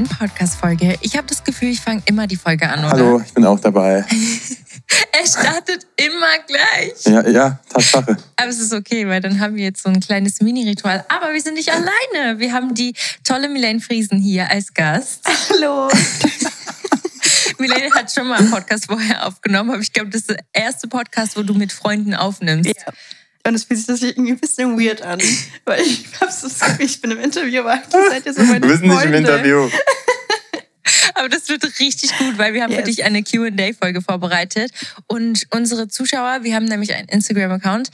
neuen Podcast-Folge. Ich habe das Gefühl, ich fange immer die Folge an, oder? Hallo, ich bin auch dabei. es startet immer gleich. Ja, ja, Tatsache. Aber es ist okay, weil dann haben wir jetzt so ein kleines Mini-Ritual. Aber wir sind nicht alleine. Wir haben die tolle Milene Friesen hier als Gast. Hallo. Milene hat schon mal einen Podcast vorher aufgenommen, aber ich glaube, das ist der erste Podcast, wo du mit Freunden aufnimmst. Ja. Und es fühlt sich das irgendwie ein bisschen weird an, weil ich Gefühl, ich bin im Interview, aber eigentlich seid ihr so meine Wir sind nicht im. Interview. Aber das wird richtig gut, weil wir haben für Yes. dich eine Q&A-Folge vorbereitet. Und unsere Zuschauer, wir haben nämlich einen Instagram-Account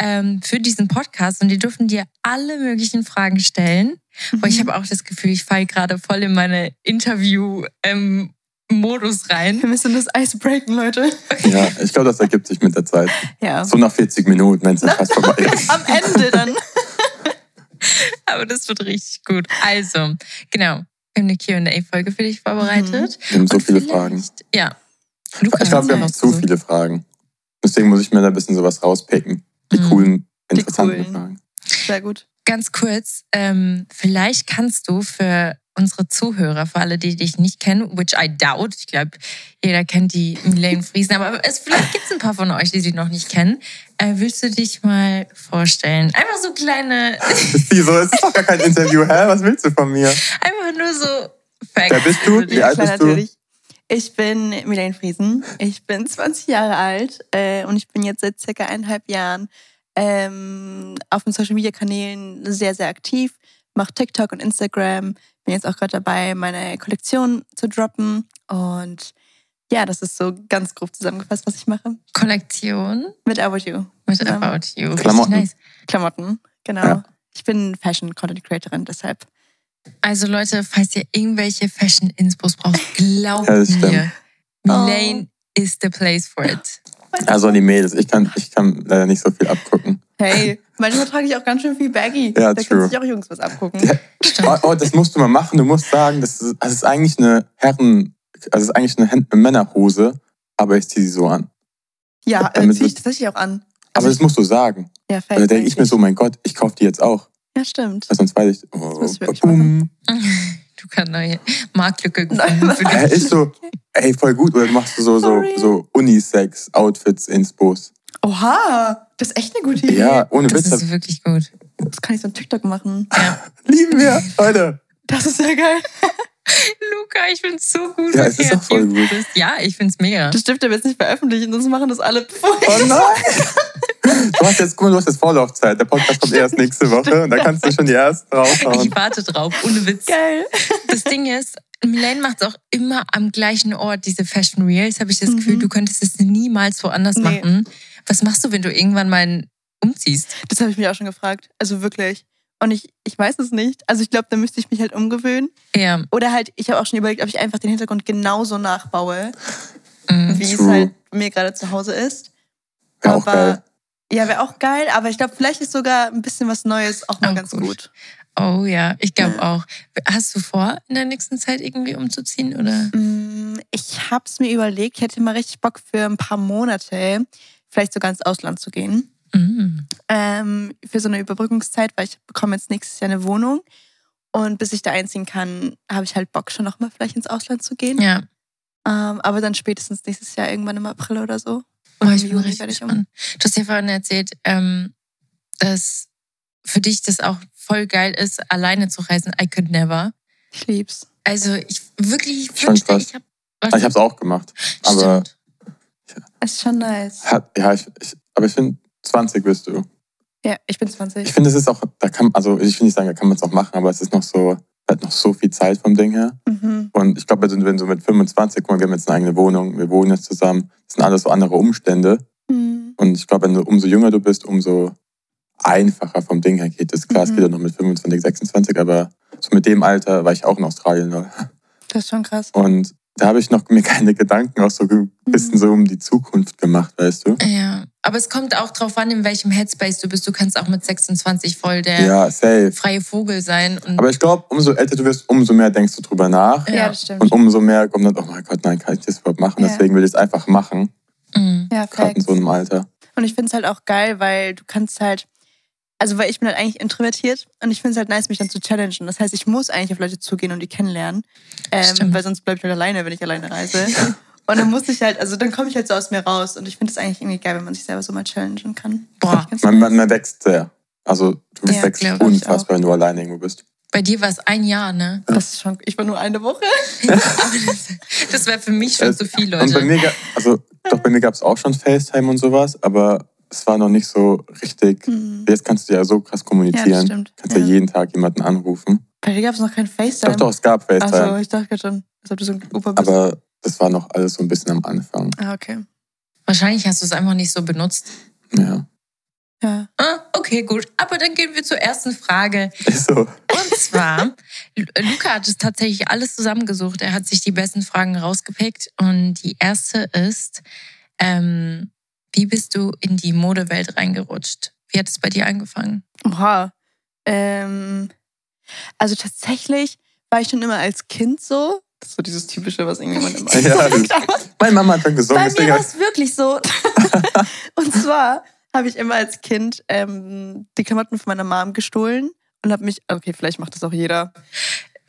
ähm, für diesen Podcast und die dürfen dir alle möglichen Fragen stellen. Weil ich habe auch das Gefühl, ich falle gerade voll in meine Interview-Modus rein. Wir müssen das Eis breaken, Leute. Ja, ich glaube, das ergibt sich mit der Zeit. Ja. So nach 40 Minuten, wenn es dann fast vorbei ist. Am Ende dann. Aber das wird richtig gut. Also, genau. Wir haben eine Q&A-Folge für dich vorbereitet. Wir haben so Und viele Fragen. Ja. Du Ich glaube, wir ja haben zu aussuchen. viele Fragen. Deswegen muss ich mir da ein bisschen sowas rauspicken. Die Mhm. coolen, interessanten coolen. Fragen. Sehr gut. ganz kurz, ähm, vielleicht kannst du für unsere Zuhörer, für alle, die dich nicht kennen, which I doubt, ich glaube, jeder kennt die Milene Friesen, aber es, vielleicht gibt es ein paar von euch, die sie noch nicht kennen. Äh, willst du dich mal vorstellen? Einfach so kleine, Ist die so? Es ist doch gar kein Interview. Hä? Was willst du von mir? einfach nur so Facts. Wer bist du? Wie alt bist du? natürlich. Ich bin Milene Friesen. Ich bin 20 Jahre alt äh, und ich bin jetzt seit circa eineinhalb Jahren ähm, auf den Social Media Kanälen sehr, sehr aktiv. Mache TikTok und Instagram. Bin jetzt auch gerade dabei, meine Kollektion zu droppen. Und ja, das ist so ganz grob zusammengefasst, was ich mache. Kollektion Mit About You. mit Ja. About You. Klamotten. nice. Klamotten, genau. Ja. Ich bin Fashion Content Creatorin, deshalb. Also Leute, falls ihr irgendwelche Fashion-Inspos braucht, glaubt Ja, mir, Milene is the place for it. Also die Mädels. Ich kann, ich kann leider nicht so viel abgucken. Hey, manchmal trage ich auch ganz schön viel Baggy. Ja, da true. können sich auch Jungs was abgucken. Ja. Oh, oh, das musst du mal machen. Du musst sagen, das ist, das ist eigentlich eine Herren, also ist eigentlich eine Männerhose, aber ich ziehe sie so an. Ja, äh, ziehe ich tatsächlich auch an. Aber das musst du sagen. Ja, Weil fake da denke ich mir so, mein Gott, ich kaufe die jetzt auch. Ja, stimmt. Weil sonst weiß ich, oh, du wirklich boom. Du kannst neue Marktlücke dich. ist so, ey, voll gut. Oder du machst so, so, Sorry. so Unisex-Outfits, Inspos. Oha, das ist echt eine gute Idee. Ja, ohne Das Witz. ist wirklich gut. Das kann ich so ein TikTok machen. Ja. Lieben wir, Leute. Das ist sehr geil. Luca, ich find's so gut. Ja, es ist doch voll du gut. bist. Ja, ich find's mega. Das dürft ihr jetzt nicht veröffentlichen, sonst machen das alle bevor ich Oh nein. Du hast jetzt, guck mal, du hast jetzt Vorlaufzeit. Der Podcast kommt erst nächste Woche und da kannst du schon die ersten raushauen. Ich warte drauf, ohne Witz. Geil. Das Ding ist, Milene macht auch immer am gleichen Ort diese Fashion Reels. Habe ich das Gefühl, Mhm. du könntest es niemals woanders Nee. machen. Was machst du, wenn du irgendwann mal umziehst? Das habe ich mich auch schon gefragt. Also wirklich. Und ich, ich weiß es nicht. Also ich glaube, da müsste ich mich halt umgewöhnen. Ja. Oder halt, ich habe auch schon überlegt, ob ich einfach den Hintergrund genauso nachbaue, Mhm. wie es True. halt mir gerade zu Hause ist. Wäre auch geil. Ja, wäre auch geil, aber ich glaube, vielleicht ist sogar ein bisschen was Neues auch mal Auch ganz gut. gut. Oh ja, ich glaube auch. Hast du vor, in der nächsten Zeit irgendwie umzuziehen? Oder? Mm, Ich habe es mir überlegt, ich hätte mal richtig Bock für ein paar Monate, vielleicht sogar ins Ausland zu gehen. Mhm. Ähm, für so eine Überbrückungszeit, weil ich bekomme jetzt nächstes Jahr eine Wohnung. Und bis ich da einziehen kann, habe ich halt Bock, schon nochmal vielleicht ins Ausland zu gehen. Ja. Ähm, aber dann spätestens nächstes Jahr irgendwann im April oder so. Oh, Oder ich im bin Juni werde ich um. Du hast ja vorhin erzählt, ähm, dass für dich das auch voll geil ist, alleine zu reisen. I could never. Ich lieb's. Also ich wirklich Schon wünschte, ich habe. Ich habe es auch gemacht. Aber, Es ist schon nice. hat, ja, ich, ich, aber ich finde, 20 bist du. Ja, ich bin 20. Ich finde, es ist auch, da kann, also ich will nicht sagen, da kann man es auch machen, aber es ist noch so, hat noch so viel Zeit vom Ding her. Mhm. Und ich glaube, wenn du- wenn du mit 25, guck mal, wir haben jetzt eine eigene Wohnung, wir wohnen jetzt zusammen, das sind alles so andere Umstände. Mhm. Und ich glaube, wenn du umso jünger du bist, umso einfacher vom Ding her geht es. Klar, es Mhm. geht ja noch mit 25, 26, aber so mit dem Alter war ich auch in Australien. Das ist schon krass. Und da habe ich noch mir keine Gedanken auch so ein bisschen Mhm. so um die Zukunft gemacht, weißt du? Ja, aber es kommt auch drauf an, in welchem Headspace du bist. Du kannst auch mit 26 voll der Ja, freie Vogel sein. Und Aber ich glaube, umso älter du wirst, umso mehr denkst du drüber nach. Ja. Ja, das stimmt. Und umso mehr kommt dann, oh mein Gott, nein, kann ich das überhaupt machen? Ja. Deswegen will ich es einfach machen, Mhm. ja, gerade in so einem Alter. Und ich finde es halt auch geil, weil du kannst halt, also weil ich bin halt eigentlich introvertiert und ich finde es halt nice, mich dann zu challengen. Das heißt, ich muss eigentlich auf Leute zugehen und die kennenlernen, ähm, weil sonst bleibe ich halt alleine, wenn ich alleine reise. Und dann muss ich halt, also dann komme ich halt so aus mir raus und ich finde es eigentlich irgendwie geil, wenn man sich selber so mal challengen kann. Boah. Man, man, man wächst sehr. Also du Ja, wächst unfassbar, wenn du alleine irgendwo bist. Bei dir war es ein Jahr, ne? Das ist schon, ich war nur eine Woche. Das, das wäre für mich schon Äh, zu viel, Und bei Leute. mir, also doch bei mir gab es auch schon FaceTime und sowas, aber es war noch nicht so richtig. Hm. Jetzt kannst du ja so krass kommunizieren. Ja, das stimmt. kannst ja. Ja. jeden Tag jemanden anrufen. Bei dir gab es noch kein FaceTime. Doch, doch, es gab FaceTime. Achso, ich dachte gerade schon, als ob du so ein Opa bist. aber das war noch alles so ein bisschen am Anfang. ah, okay. Wahrscheinlich hast du es einfach nicht so benutzt. Ja. Ja. Ah, okay, gut. Aber dann gehen wir zur ersten Frage. Ist so. Und zwar, Lu- Luca hat es tatsächlich alles zusammengesucht. Er hat sich die besten Fragen rausgepickt. Und die erste ist, ähm, wie bist du in die Modewelt reingerutscht? Wie hat es bei dir angefangen? Oha. Ähm, also tatsächlich war ich schon immer als Kind so. Das ist so dieses typische, was irgendjemand immer Ja, sagt. Meine Mama hat dann gesungen, Bei mir war es wirklich so. Und zwar habe ich immer als Kind ähm, die Klamotten von meiner Mom gestohlen und habe mich, okay, vielleicht macht das auch jeder.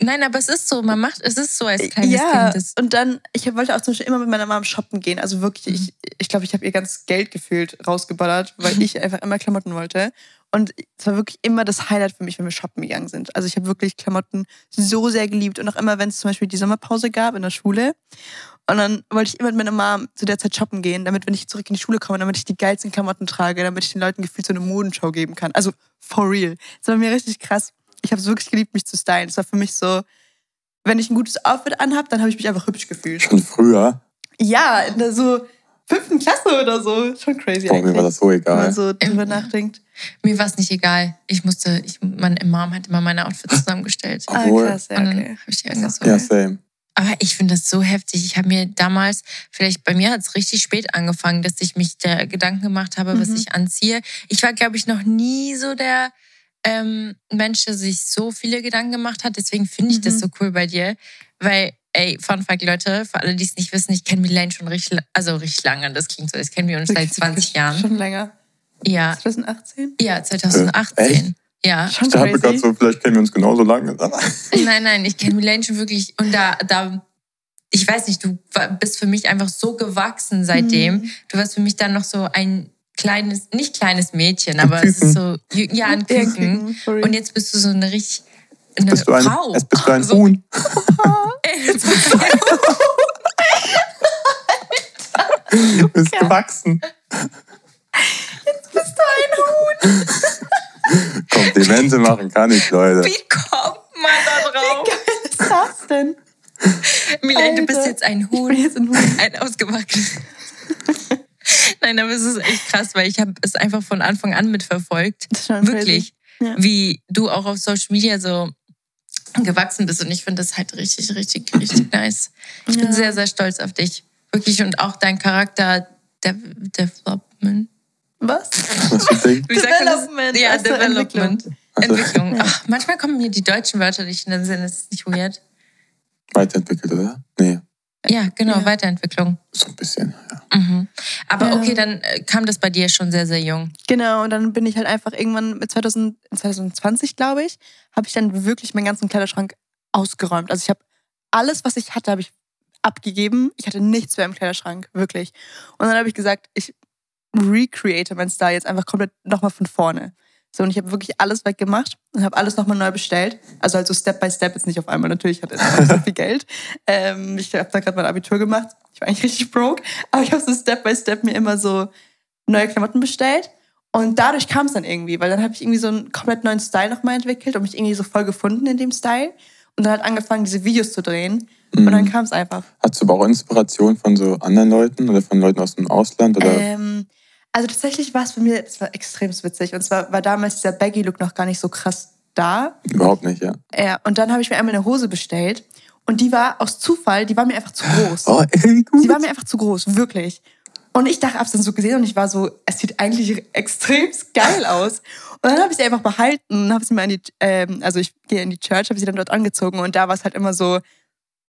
Nein, aber es ist so, man macht, es ist so als kleines ja, Kind. Das, und dann, ich wollte auch zum Beispiel immer mit meiner Mom shoppen gehen. Also wirklich, Mhm. ich ich, glaube, ich habe ihr ganz Geld gefühlt rausgeballert, weil ich einfach immer Klamotten wollte. Und es war wirklich immer das Highlight für mich, wenn wir shoppen gegangen sind. Also ich habe wirklich Klamotten so sehr geliebt. Und auch immer, wenn es zum Beispiel die Sommerpause gab in der Schule. Und dann wollte ich immer mit meiner Mom zu der Zeit shoppen gehen, damit, wenn ich zurück in die Schule komme, damit ich die geilsten Klamotten trage, damit ich den Leuten gefühlt so eine Modenschau geben kann. Also for real. Das war mir richtig krass. Ich habe es wirklich geliebt, mich zu stylen. Es war für mich so, wenn ich ein gutes Outfit anhab, dann habe ich mich einfach hübsch gefühlt. schon früher. Ja, in der so fünften Klasse oder so. Schon crazy Boah, mir eigentlich. war das so wenn egal. man so drüber Ähm, nachdenkt. mir war es nicht egal. Ich musste, ich, meine Mom hat immer meine Outfits zusammengestellt. Ah, Obwohl- krass, ja, okay. habe ich die angezogen. Ja, same. Aber ich finde das so heftig. Ich habe mir damals, vielleicht bei mir hat es richtig spät angefangen, dass ich mich da Gedanken gemacht habe, was Mhm. ich anziehe. Ich war, glaube ich, noch nie so der ähm, Mensch, der sich so viele Gedanken gemacht hat. Deswegen finde ich das Mhm. so cool bei dir. Weil, ey, Fun Fact, Leute, für alle, die es nicht wissen, ich kenne Milane schon richtig, also richtig lange. Das klingt so, als kennen wir uns seit Wirklich, 20 wirklich Jahren. Schon länger. Ja, 2018? ja, 2018. Ja. Schon Ich dachte gerade so, vielleicht kennen wir uns genauso lange. Nein, nein, ich kenne Milane schon wirklich. Und da, da, ich weiß nicht, du bist für mich einfach so gewachsen seitdem. Mhm. Du warst für mich dann noch so ein kleines, nicht kleines Mädchen, Ein aber es ist so, ja, ein Küken. Und jetzt bist du so eine richtig, eine Bist du ein, Frau. Jetzt bist du ein So- Huhn. Jetzt bist du- Du bist gewachsen. bist du ein Huhn? Komplimente machen kann ich, Leute. Wie kommt man da drauf? Was ist das denn? Milane, du bist jetzt ein Huhn. jetzt ein Huhn. Ein ausgewachsenes. Nein, aber es ist echt krass, weil ich habe es einfach von Anfang an mitverfolgt. Wirklich. Ja. Wie du auch auf Social Media so gewachsen bist. Und ich finde das halt richtig, richtig, richtig nice. Ich bin Ja. sehr, sehr stolz auf dich. Wirklich. Und auch dein Charakter De Development. Was? Wie sagt man das? Development, Ja, also Development. Entwicklung. Ja. Ach, manchmal kommen mir die deutschen Wörter nicht in den Sinn. Das ist nicht weird. weiterentwickelt, oder? Nee, Ja, genau, Ja. Weiterentwicklung. so ein bisschen. Ja. Mhm. Aber Ja. okay, dann äh, kam das bei dir schon sehr, sehr jung. Genau, und dann bin ich halt einfach irgendwann mit 2000, 2020, glaube ich, habe ich dann wirklich meinen ganzen Kleiderschrank ausgeräumt. Also ich habe alles, was ich hatte, habe ich abgegeben. Ich hatte nichts mehr im Kleiderschrank, wirklich. Und dann habe ich gesagt, ich recreate meinen Style jetzt einfach komplett nochmal von vorne. So, und ich habe wirklich alles weggemacht und habe alles nochmal neu bestellt. Also halt so Step by Step, jetzt nicht auf einmal. Natürlich ich nicht so viel Geld. Ähm, ich habe da gerade mein Abitur gemacht. Ich war eigentlich richtig broke. Aber ich habe so Step by Step mir immer so neue Klamotten bestellt. Und dadurch kam es dann irgendwie, weil dann habe ich irgendwie so einen komplett neuen Style nochmal entwickelt und mich irgendwie so voll gefunden in dem Style. Und dann hat angefangen, diese Videos zu drehen. Und dann Mhm. kam es einfach. Hast du aber auch Inspiration von so anderen Leuten oder von Leuten aus dem Ausland? Oder? Ähm, also tatsächlich war es bei mir, das war extrem witzig. Und zwar war damals dieser Baggy-Look noch gar nicht so krass da. Überhaupt nicht, ja. Ja, und dann habe ich mir einmal eine Hose bestellt. Und die war aus Zufall, die war mir einfach zu groß. Oh, ey, gut. Sie war mir einfach zu groß, wirklich. Und ich dachte, hab's dann so gesehen und ich war so, es sieht eigentlich extrem geil aus. Und dann habe ich sie einfach behalten und habe sie mal in die, ähm, also ich gehe in die Church, habe sie dann dort angezogen und da war es halt immer so,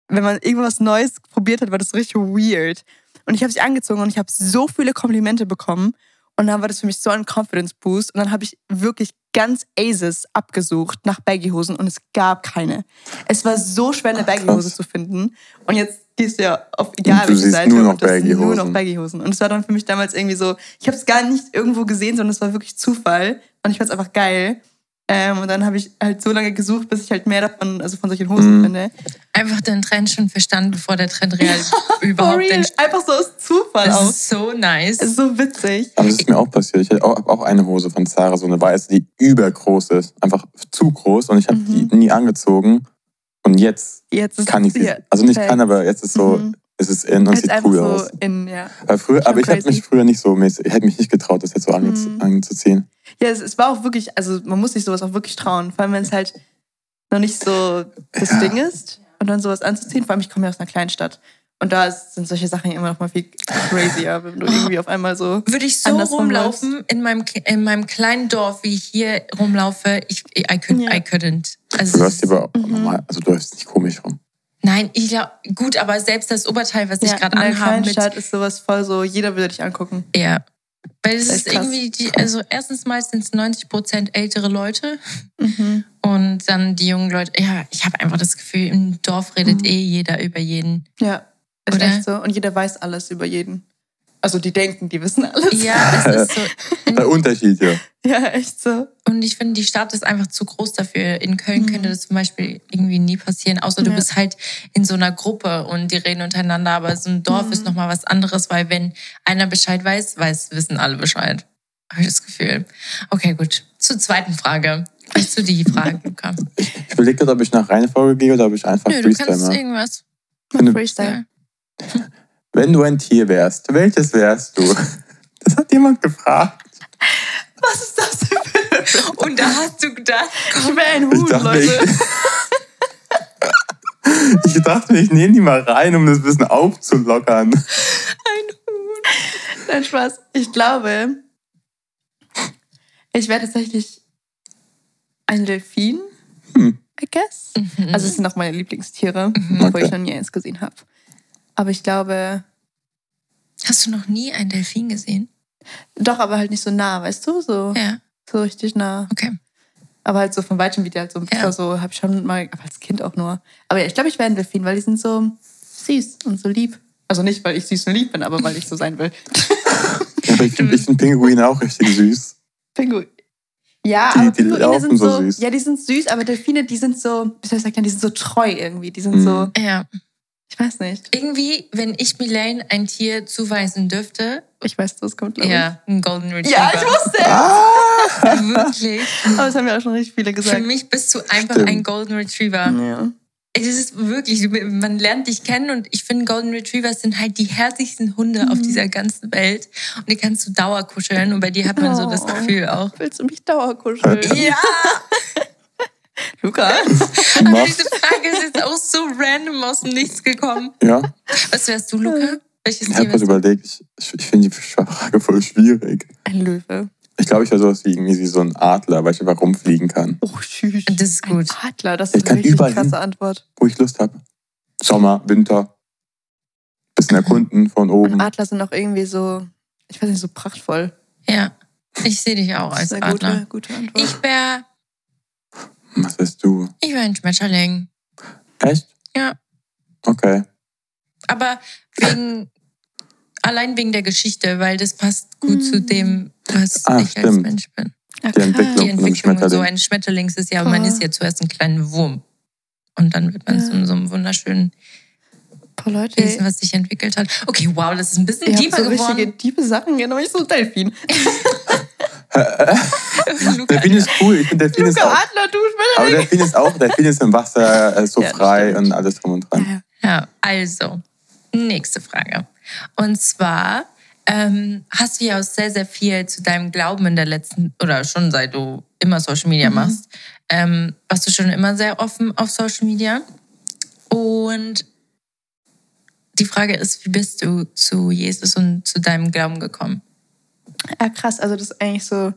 wenn man irgendwas Neues probiert hat, war das so richtig weird. Und ich habe sie angezogen und ich habe so viele Komplimente bekommen und dann war das für mich so ein Confidence Boost und dann habe ich wirklich ganz Aces abgesucht nach Baggy-Hosen und es gab keine. Es war so schwer, eine Baggy-Hose zu finden. Und jetzt gehst du ja auf egal welche Seite nur noch und das sind nur Baggy-Hosen. noch Baggy-Hosen. Und es war dann für mich damals irgendwie so, ich habe es gar nicht irgendwo gesehen, sondern es war wirklich Zufall. Und ich fand es einfach geil. Ähm, und dann habe ich halt so lange gesucht, bis ich halt mehr davon, also von solchen Hosen Mhm. finde. Einfach den Trend schon verstanden, bevor der Trend real überhaupt real. entsteht. Einfach so aus Zufall Das aus. ist so nice. Es ist so witzig. Aber das ist mir auch passiert. Ich hatte auch, eine Hose von Zara, so eine weiße, die übergroß ist. Einfach zu groß und ich habe Mhm. die nie angezogen. Und jetzt Jetzt ist kann ich sie. Also nicht kann, aber jetzt ist so, Mhm. Es ist in und sieht cool so aus. in, ja. Weil früher, aber ich hätte crazy. mich früher nicht so mäßig, ich hätte mich nicht getraut, das jetzt so Mhm. anzuziehen. Ja, es, es war auch wirklich, also man muss sich sowas auch wirklich trauen, vor allem wenn es halt noch nicht so das Ja. Ding ist und dann sowas anzuziehen. Vor allem, ich komme ja aus einer Kleinstadt und da sind solche Sachen immer noch mal viel crazier, wenn du irgendwie auf einmal so. Würde ich so rumlaufen in meinem, in meinem kleinen Dorf, wie ich hier rumlaufe, ich, I, could, Ja. I couldn't. Du Also, läufst aber auch Mhm. normal, also du läufst nicht komisch rum. Nein, ich glaube, gut, aber selbst das Oberteil, was ich Ja, gerade in einer anhabe, mit, Kleinstadt ist sowas voll so, jeder würde dich angucken. ja. Weil es ist ist irgendwie, die, also erstens mal sind es 90 Prozent ältere Leute Mhm. und dann die jungen Leute. Ja, ich habe einfach das Gefühl, im Dorf redet Mhm. eh jeder über jeden. Ja, ist Oder? echt so. Und jeder weiß alles über jeden. Also die denken, die wissen alles. Ja, es ist so. Der Unterschied hier. Ja, echt so. Und ich finde, die Stadt ist einfach zu groß dafür. In Köln Mhm. könnte das zum Beispiel irgendwie nie passieren, außer du Ja. bist halt in so einer Gruppe und die reden untereinander. Aber so ein Dorf Mhm. ist nochmal was anderes, weil wenn einer Bescheid weiß, weiß, wissen alle Bescheid. Habe ich das Gefühl. Okay, gut. Zur zweiten Frage. Weißt du die Frage, Luca? Ich überlege gerade, ob ich nach Reihenfolge gehe oder ob ich einfach Nö, du Freestyle kannst mache. irgendwas. Wenn du- Freestyle. Wenn du ein Tier wärst, welches wärst du? Das hat jemand gefragt. Was ist das denn für Und da hast du gedacht, Ich wäre ein Ich Huhn, dachte, Leute. ich, ich dachte mir, ich nehme die mal rein, um das ein bisschen aufzulockern. ein Huhn. Nein, Spaß. Ich glaube, ich wäre tatsächlich ein Delfin, Hm. I guess. Mhm. Also es sind auch meine Lieblingstiere, Mhm. obwohl Okay. ich noch nie eins gesehen habe. Aber ich glaube, Hast du noch nie einen Delfin gesehen? doch, aber halt nicht so nah, weißt du? So, Ja, so richtig nah. okay. Aber halt so von weitem, wie die halt so, Ja. so habe ich schon mal, aber als Kind auch nur. Aber ja, ich glaube, ich wäre ein Delfin, weil die sind so süß und so lieb. Also nicht, weil ich süß und lieb bin, aber weil ich so sein will. Aber ich finde ich find Pinguine auch richtig süß. Pinguin. Ja, Die- aber die Pinguine sind so so, süß. ja, die sind süß, aber Delfine, die sind so, wie soll ich sagen, die sind so treu irgendwie. Die sind Mhm. so, Ja. Ich weiß nicht. Irgendwie, wenn ich Milane ein Tier zuweisen dürfte, Ich weiß, das kommt, glaube ja, ein Golden. Retriever. Ja, ich wusste. Ah! Wirklich. Aber das haben ja auch schon richtig viele Für gesagt. mich bist du einfach Stimmt. ein Golden Retriever. Ja. Es ist wirklich, man lernt dich kennen und ich finde, Golden Retrievers sind halt die herzlichsten Hunde auf Mhm. dieser ganzen Welt. Und die kannst du dauerkuscheln und bei dir hat man so das Oh. Gefühl auch. Willst du mich dauerkuscheln? Ja, Luca? aber diese Frage ist jetzt auch so random aus dem Nichts gekommen. Ja, Was wärst du, Luca? Welches ich habe du? überlegt, ich, ich, ich finde die Frage voll schwierig. Ein Löwe. Ich glaube, ich wäre sowas wie irgendwie so ein Adler, weil ich einfach rumfliegen kann, Oh, tschüss. Das ist gut. Ein Adler, das Ich ist kann eine richtig krasse. Antwort. wo ich Lust habe. Sommer, Winter, bisschen erkunden von Und oben. Adler sind auch irgendwie so, ich weiß nicht, so prachtvoll. Ja, ich sehe dich auch Das als ist eine Adler. gute, gute Antwort. Ich wäre Was bist du? ich wär ein Schmetterling. Echt? Ja. Okay. Aber wegen, allein wegen der Geschichte, weil das passt gut Mm. zu dem, was Ah, ich als stimmt. Mensch bin. Ja, Die. Entwicklung. Die von einem Entwicklung und so Schmetterling. ein Schmetterlings ist ja, man Oh. ist ja zuerst ein kleiner Wurm. Und dann wird man Ja. zu so einem wunderschönen Boah, Leute. Wesen, was sich entwickelt hat. Okay, wow, das ist ein bisschen Ihr habt tiefer so richtige geworden. tiefe Sachen, genau wie so ein Delfin. Luca, Delfin ist cool. Ich finde Delfin ist auch. Adler, du Aber. Delfin ist auch, Delfin ist im Wasser äh, so Ja, frei stimmt. und alles drum und dran. Ja, also, nächste Frage. Und zwar ähm, hast du ja auch sehr, sehr viel zu deinem Glauben in der letzten, oder schon seit du immer Social Media Mhm. machst, ähm, warst du schon immer sehr offen auf Social Media. Und die Frage ist, wie bist du zu Jesus und zu deinem Glauben gekommen? Ja, krass. Also das ist eigentlich so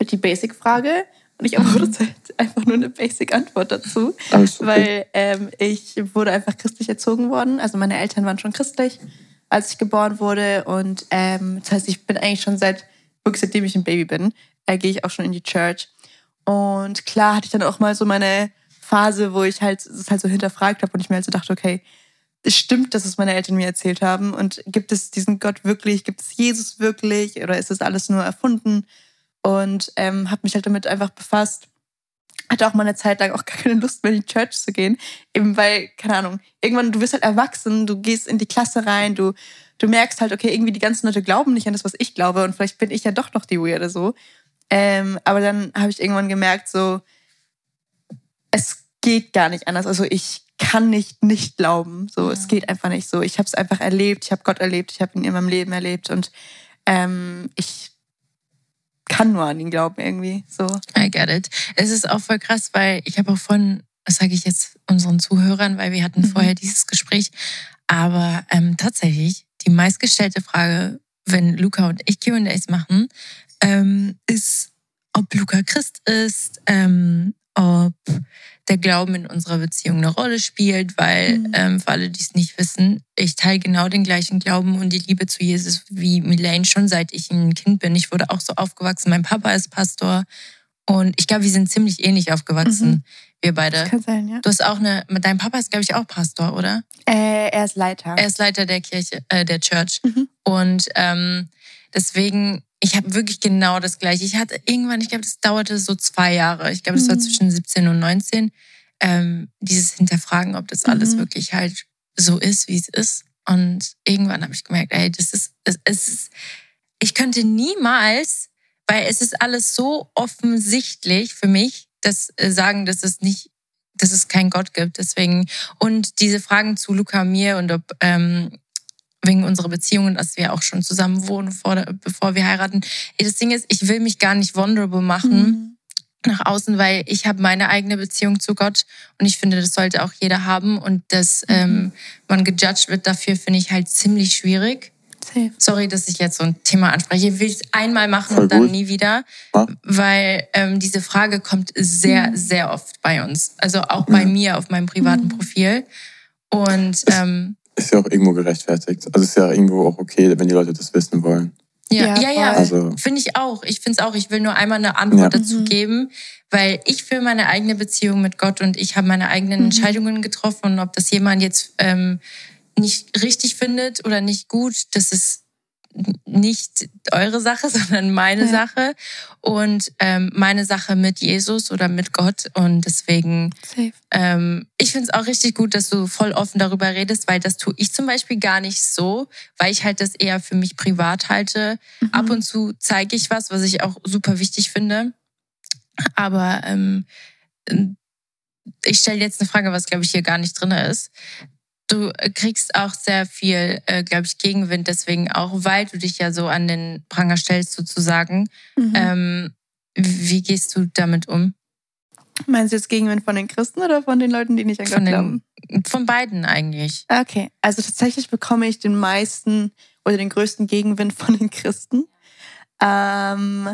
die Basic-Frage. Und ich habe einfach nur eine Basic-Antwort dazu. Okay. Weil ähm, ich wurde einfach christlich erzogen worden. Also meine Eltern waren schon christlich, als ich geboren wurde. Und ähm, das heißt, ich bin eigentlich schon seit, wirklich seitdem ich ein Baby bin, äh, gehe ich auch schon in die Church. Und klar hatte ich dann auch mal so meine Phase, wo ich halt es halt so hinterfragt habe und ich mir halt so dachte, okay, es stimmt, dass es meine Eltern mir erzählt haben und gibt es diesen Gott wirklich, gibt es Jesus wirklich oder ist das alles nur erfunden? Und ähm, habe mich halt damit einfach befasst. Hatte auch mal eine Zeit lang auch gar keine Lust mehr in die Church zu gehen, eben weil, keine Ahnung, irgendwann, du wirst halt erwachsen, du gehst in die Klasse rein, du, du merkst halt, okay, irgendwie die ganzen Leute glauben nicht an das, was ich glaube und vielleicht bin ich ja doch noch die Weirde so. Ähm, aber dann habe ich irgendwann gemerkt, so, es geht gar nicht anders. Also ich kann nicht nicht glauben. So, ja. es geht einfach nicht so. Ich habe es einfach erlebt. Ich habe Gott erlebt. Ich habe ihn in meinem Leben erlebt und ähm, ich kann nur an ihn glauben irgendwie. So. I get it. Es ist auch voll krass, weil ich habe auch von, das sage ich jetzt unseren Zuhörern, weil wir hatten mhm. vorher dieses Gespräch, aber ähm, tatsächlich die meistgestellte Frage, wenn Luca und ich Q&As machen, ähm, ist, ob Luca Christ ist, ähm, ob der Glauben in unserer Beziehung eine Rolle spielt, weil mhm. ähm, für alle, die es nicht wissen, ich teile genau den gleichen Glauben und die Liebe zu Jesus wie Milane schon seit ich ein Kind bin. Ich wurde auch so aufgewachsen. Mein Papa ist Pastor und ich glaube, wir sind ziemlich ähnlich aufgewachsen. Mhm. Wir beide. Das kann sein, ja. Du hast auch eine, dein Papa ist, glaube ich, auch Pastor, oder? Äh, er ist Leiter. Er ist Leiter der Kirche, äh, der Church. Mhm. Und ähm, deswegen ich habe wirklich genau das gleiche. Ich hatte irgendwann, ich glaube, das dauerte so zwei Jahre. Ich glaube, das war mhm. zwischen 17 und 19. Ähm, dieses Hinterfragen, ob das alles mhm. wirklich halt so ist, wie es ist. Und irgendwann habe ich gemerkt, ey, das ist, es, es ist, ich könnte niemals, weil es ist alles so offensichtlich für mich, dass äh, sagen, dass es nicht, dass es keinen Gott gibt. Deswegen und diese Fragen zu Luca mir und ob ähm, wegen unserer Beziehungen, dass wir auch schon zusammen wohnen, vor, bevor wir heiraten. Das Ding ist, ich will mich gar nicht vulnerable machen. Mhm. nach außen, weil ich habe meine eigene Beziehung zu Gott und ich finde, das sollte auch jeder haben und dass mhm. ähm, man gejudged wird dafür, finde ich halt ziemlich schwierig. Safe. Sorry, dass ich jetzt so ein Thema anspreche. Ich will es einmal machen Voll und dann gut. nie wieder, ja. weil ähm, diese Frage kommt sehr, mhm. sehr oft bei uns. Also auch bei mhm. mir auf meinem privaten mhm. Profil. Und ähm, ist ja auch irgendwo gerechtfertigt. Also ist ja irgendwo auch okay, wenn die Leute das wissen wollen. Ja, ja, ja, also, finde ich auch. Ich finde es auch. Ich will nur einmal eine Antwort ja. dazu mhm. geben, weil ich für meine eigene Beziehung mit Gott und ich habe meine eigenen mhm. Entscheidungen getroffen und ob das jemand jetzt ähm, nicht richtig findet oder nicht gut, das ist nicht eure Sache, sondern meine ja. Sache und ähm, meine Sache mit Jesus oder mit Gott. Und deswegen, ähm, ich finde es auch richtig gut, dass du voll offen darüber redest, weil das tue ich zum Beispiel gar nicht so, weil ich halt das eher für mich privat halte. Mhm. Ab und zu zeige ich was, was ich auch super wichtig finde. Aber ähm, ich stelle jetzt eine Frage, was glaube ich hier gar nicht drin ist du kriegst auch sehr viel, äh, glaube ich, Gegenwind, deswegen auch, weil du dich ja so an den Pranger stellst, sozusagen. Mhm. Ähm, wie gehst du damit um? Meinst du jetzt Gegenwind von den Christen oder von den Leuten, die nicht an Gott glauben? Von beiden eigentlich. Okay, also tatsächlich bekomme ich den meisten oder den größten Gegenwind von den Christen. Ähm,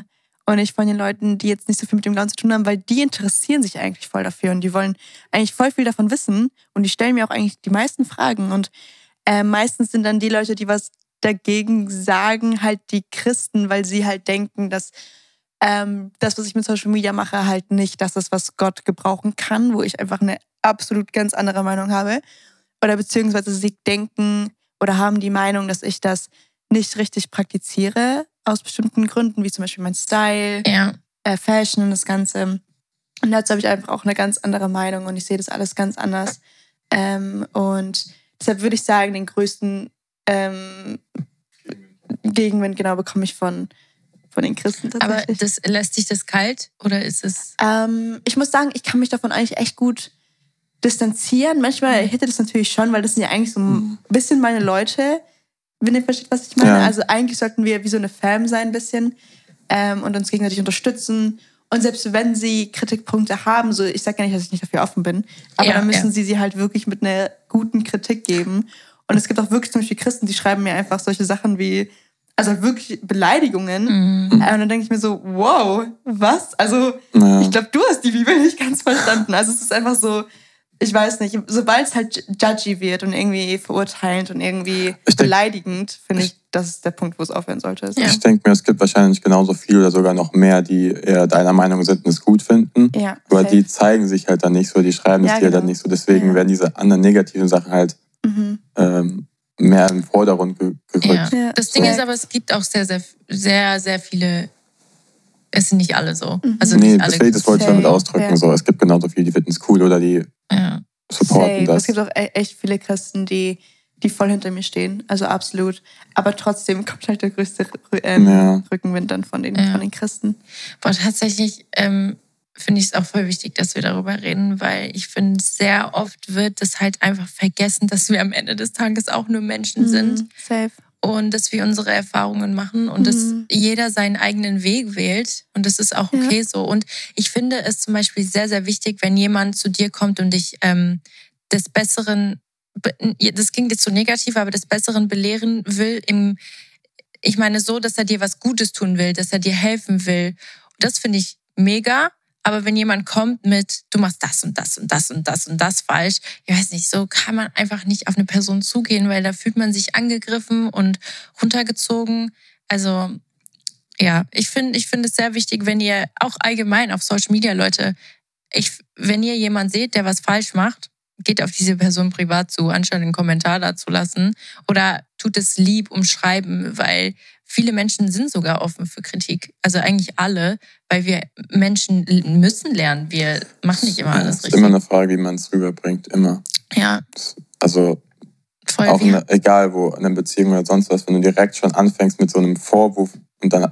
und nicht von den Leuten, die jetzt nicht so viel mit dem Glauben zu tun haben, weil die interessieren sich eigentlich voll dafür und die wollen eigentlich voll viel davon wissen und die stellen mir auch eigentlich die meisten Fragen und äh, meistens sind dann die Leute, die was dagegen sagen, halt die Christen, weil sie halt denken, dass ähm, das, was ich mit Social Media mache, halt nicht das ist, was Gott gebrauchen kann, wo ich einfach eine absolut ganz andere Meinung habe. Oder beziehungsweise sie denken oder haben die Meinung, dass ich das nicht richtig praktiziere aus bestimmten Gründen, wie zum Beispiel mein Style, ja. äh, Fashion und das Ganze. Und dazu habe ich einfach auch eine ganz andere Meinung und ich sehe das alles ganz anders. Ähm, und deshalb würde ich sagen, den größten ähm, Gegenwind genau bekomme ich von, von den Christen tatsächlich. Aber das, lässt sich das kalt oder ist es? Ähm, ich muss sagen, ich kann mich davon eigentlich echt gut distanzieren. Manchmal mhm. hätte das natürlich schon, weil das sind ja eigentlich so ein mhm. bisschen meine Leute wenn ihr versteht, was ich meine. Ja. Also eigentlich sollten wir wie so eine Fam sein ein bisschen ähm, und uns gegenseitig unterstützen. Und selbst wenn sie Kritikpunkte haben, so ich sage ja nicht, dass ich nicht dafür offen bin, aber ja, dann müssen ja. sie sie halt wirklich mit einer guten Kritik geben. Und es gibt auch wirklich zum Beispiel Christen, die schreiben mir einfach solche Sachen wie, also wirklich Beleidigungen. Mhm. Und dann denke ich mir so, wow, was? Also ja. ich glaube, du hast die Bibel nicht ganz verstanden. Also es ist einfach so, ich weiß nicht, sobald es halt judgy wird und irgendwie verurteilend und irgendwie denk, beleidigend, finde ich, das ist der Punkt, wo es aufhören sollte. So. Ja. Ich denke mir, es gibt wahrscheinlich genauso viele oder sogar noch mehr, die eher deiner Meinung sind und es gut finden. Ja, Aber safe. die zeigen sich halt dann nicht so, die schreiben es Ja, dir halt dann genau. nicht so. Deswegen Ja. werden diese anderen negativen Sachen halt Mhm. ähm, mehr im Vordergrund ge gerückt. Das Ding so. ist aber, es gibt auch sehr, sehr, sehr, sehr viele. Es sind nicht alle so. Mhm. Also nee, alle. das wollte ich damit ausdrücken. ja. So, es gibt genauso viele, die finden es cool oder die ja. supporten Safe. das. Es gibt auch e- echt viele Christen, die, die voll hinter mir stehen. Also absolut. Aber trotzdem kommt halt der größte ähm, Ja. Rückenwind dann von den, Ja. von den Christen. Aber tatsächlich ähm, finde ich es auch voll wichtig, dass wir darüber reden, weil ich finde, sehr oft wird es halt einfach vergessen, dass wir am Ende des Tages auch nur Menschen sind Mhm. Safe. Und dass wir unsere Erfahrungen machen und dass Mhm. jeder seinen eigenen Weg wählt und das ist auch Ja. okay so. Und ich finde es zum Beispiel sehr, sehr wichtig, wenn jemand zu dir kommt und dich ähm, des Besseren, be- das klingt jetzt so negativ, aber des Besseren belehren will im, ich meine so, dass er dir was Gutes tun will, dass er dir helfen will. Das finde ich mega. Aber wenn jemand kommt mit, du machst das und das und das und das und das falsch, ich weiß nicht, so kann man einfach nicht auf eine Person zugehen, weil da fühlt man sich angegriffen und runtergezogen. Also ja, ich finde ich finde es sehr wichtig, wenn ihr auch allgemein auf Social Media, Leute, ich, wenn ihr jemand seht, der was falsch macht, geht auf diese Person privat zu, anstatt einen Kommentar dazu lassen. Oder tut es lieb umschreiben, weil viele Menschen sind sogar offen für Kritik. Also eigentlich alle, weil wir Menschen müssen lernen. Wir machen nicht immer Ja, alles es ist richtig. immer eine Frage, wie man es rüberbringt. Immer. ja, Also voll auch in, egal wo, in einer Beziehung oder sonst was, wenn du direkt schon anfängst mit so einem Vorwurf und dann,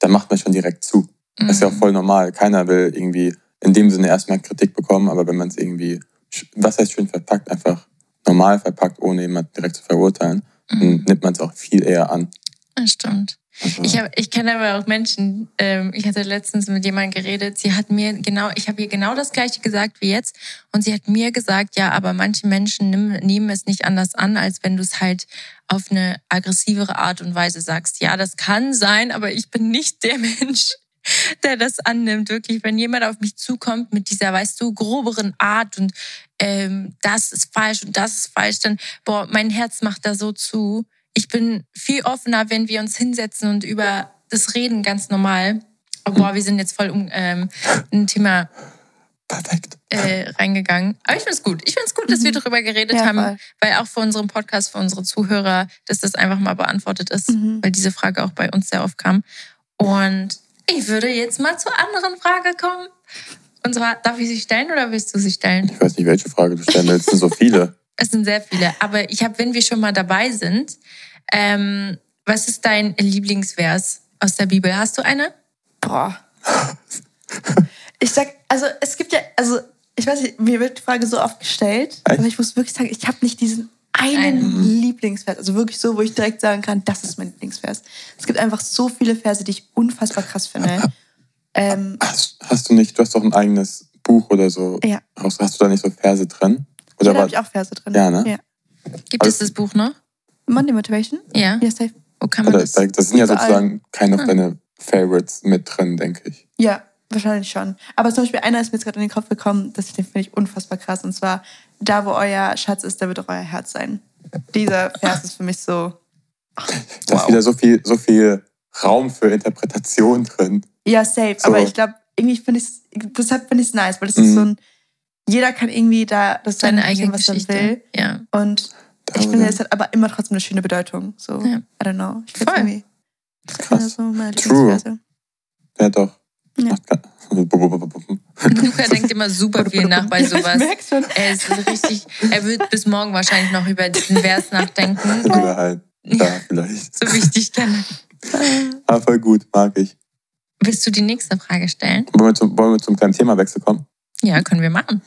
dann macht man schon direkt zu. Das ist ja auch Mhm. voll normal. Keiner will irgendwie in dem Sinne erstmal Kritik bekommen, aber wenn man es irgendwie, was heißt schön verpackt, einfach normal verpackt, ohne jemanden direkt zu verurteilen, Mhm. nimmt man es auch viel eher an. Das stimmt. Also, Ich, hab, ich kenne aber auch Menschen, ähm, ich hatte letztens mit jemandem geredet, sie hat mir genau, ich habe ihr genau das gleiche gesagt wie jetzt und sie hat mir gesagt, ja, aber manche Menschen nehmen, nehmen es nicht anders an, als wenn du es halt auf eine aggressivere Art und Weise sagst. Ja, das kann sein, aber ich bin nicht der Mensch, der das annimmt. Wirklich, wenn jemand auf mich zukommt mit dieser, weißt du, groberen Art und ähm, das ist falsch und das ist falsch, dann, boah, mein Herz macht da so zu. Ich bin viel offener, wenn wir uns hinsetzen und über das reden, ganz normal. Oh, boah, wir sind jetzt voll um ähm, ein Thema perfekt. äh, reingegangen. Aber ich finde es gut. Ich finde es gut, dass wir Mhm. darüber geredet Ja, haben, voll. weil auch für unseren Podcast, für unsere Zuhörer, dass das einfach mal beantwortet ist, Mhm. weil diese Frage auch bei uns sehr oft kam. Und ich würde jetzt mal zur anderen Frage kommen. Und zwar, darf ich sie stellen oder willst du sie stellen? Ich weiß nicht, welche Frage du stellen willst. Es sind so viele. Es sind sehr viele. Aber ich habe, wenn wir schon mal dabei sind, ähm, was ist dein Lieblingsvers aus der Bibel? Hast du eine? Boah. Ich sag, also es gibt ja, also ich weiß nicht, mir wird die Frage so oft gestellt, Echt? aber ich muss wirklich sagen, ich habe nicht diesen einen Einen. Lieblingsvers, also wirklich so, wo ich direkt sagen kann, das ist mein Lieblingsvers. Es gibt einfach so viele Verse, die ich unfassbar krass finde. Ähm, Hast, hast du nicht, du hast doch ein eigenes Buch oder so. Ja. Hast, hast du da nicht so Verse drin? ja, Oder da war, habe ich auch Verse drin. Ja, ne? Ja. Gibt Also- es das Buch noch? Monday Motivation? Ja. Ja, safe. Wo kann man das? da- das sind ja Überall. sozusagen keine Ah. deine Favorites mit drin, denke ich. Ja, wahrscheinlich schon. Aber zum Beispiel einer ist mir jetzt gerade in den Kopf gekommen, das den finde ich unfassbar krass. Und zwar, da wo euer Schatz ist, da wird auch euer Herz sein. Dieser Vers ist für mich so. Da Wow. ist wieder so viel, so viel Raum für Interpretation drin. Ja, safe. So. Aber ich glaube, irgendwie finde ich es, deshalb finde ich es nice, weil das Mhm. ist so ein, jeder kann irgendwie da das seine eigene was er Geschichte. will. Ja. Und Da ich finde, es hat aber immer trotzdem eine schöne Bedeutung. So, Ja. I don't know. Ich finde Voll. irgendwie. krass. so meine True. Lieblingsverse. Ja, doch. Ja. Luca denkt immer super viel nach bei Ja, sowas. Schon. Er ist richtig, er wird bis morgen wahrscheinlich noch über diesen Vers nachdenken. Oder halt, Ja, vielleicht. so wie ich dich kenne. Aber voll gut, mag ich. Willst du die nächste Frage stellen? Wollen wir zum, wollen wir zum kleinen Themawechsel kommen? Ja, können wir machen.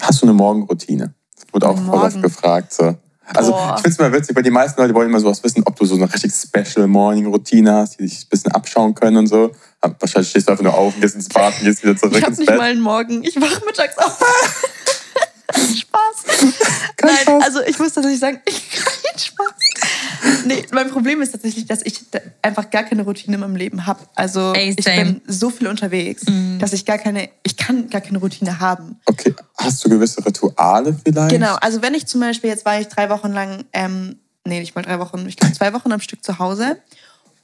Hast du eine Morgenroutine? Das wurde auch voll oft gefragt. So. Also Boah. ich finde es immer witzig, weil die meisten Leute wollen immer sowas wissen, ob du so eine richtig Special Morning Routine hast, die dich ein bisschen abschauen können und so. Aber wahrscheinlich stehst du einfach nur auf, gehst ins Bad und gehst wieder zurück Ich habe ins nicht Bett. mal einen Morgen. Ich wache mittags auf. Spaß. Kein Nein, Spaß. also ich muss tatsächlich sagen, ich kein Spaß. Nee, mein Problem ist tatsächlich, dass ich einfach gar keine Routine in meinem Leben habe. Also Ey, ich bin so viel unterwegs, Mhm. dass ich gar keine, ich kann gar keine Routine haben. Okay, hast du gewisse Rituale vielleicht? Genau, also wenn ich zum Beispiel, jetzt war ich drei Wochen lang ähm, nee, nicht mal drei Wochen, ich glaube zwei Wochen am Stück zu Hause.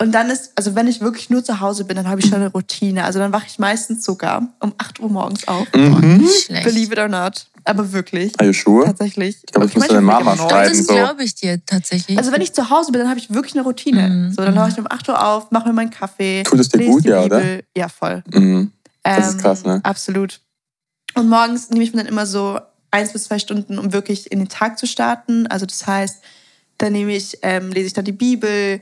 Und dann ist, also wenn ich wirklich nur zu Hause bin, dann habe ich schon eine Routine. Also dann wache ich meistens sogar um 8 Uhr morgens auf. Mhm. Nicht schlecht. Believe it or not. Aber wirklich. Are you sure? Tatsächlich. Ich glaube, ich muss deine Mama Aber aber schreiben. das so. glaube ich dir tatsächlich. Also wenn ich zu Hause bin, dann habe ich wirklich eine Routine. Mhm. So, dann wache ich um 8 Uhr auf, mache mir meinen Kaffee. Tut es dir gut, ja, oder? Ja, voll. Mhm. Das ist Ähm, krass, ne? Absolut. Und morgens nehme ich mir dann immer so eins bis zwei Stunden, um wirklich in den Tag zu starten. Also das heißt, dann nehme ich, ähm, lese ich dann die Bibel,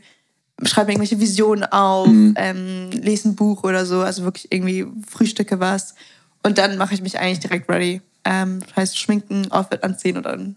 schreibe mir irgendwelche Visionen auf, Mhm. ähm, lese ein Buch oder so, also wirklich irgendwie frühstücke was. Und dann mache ich mich eigentlich direkt ready. Ähm, das heißt, schminken, Outfit anziehen oder dann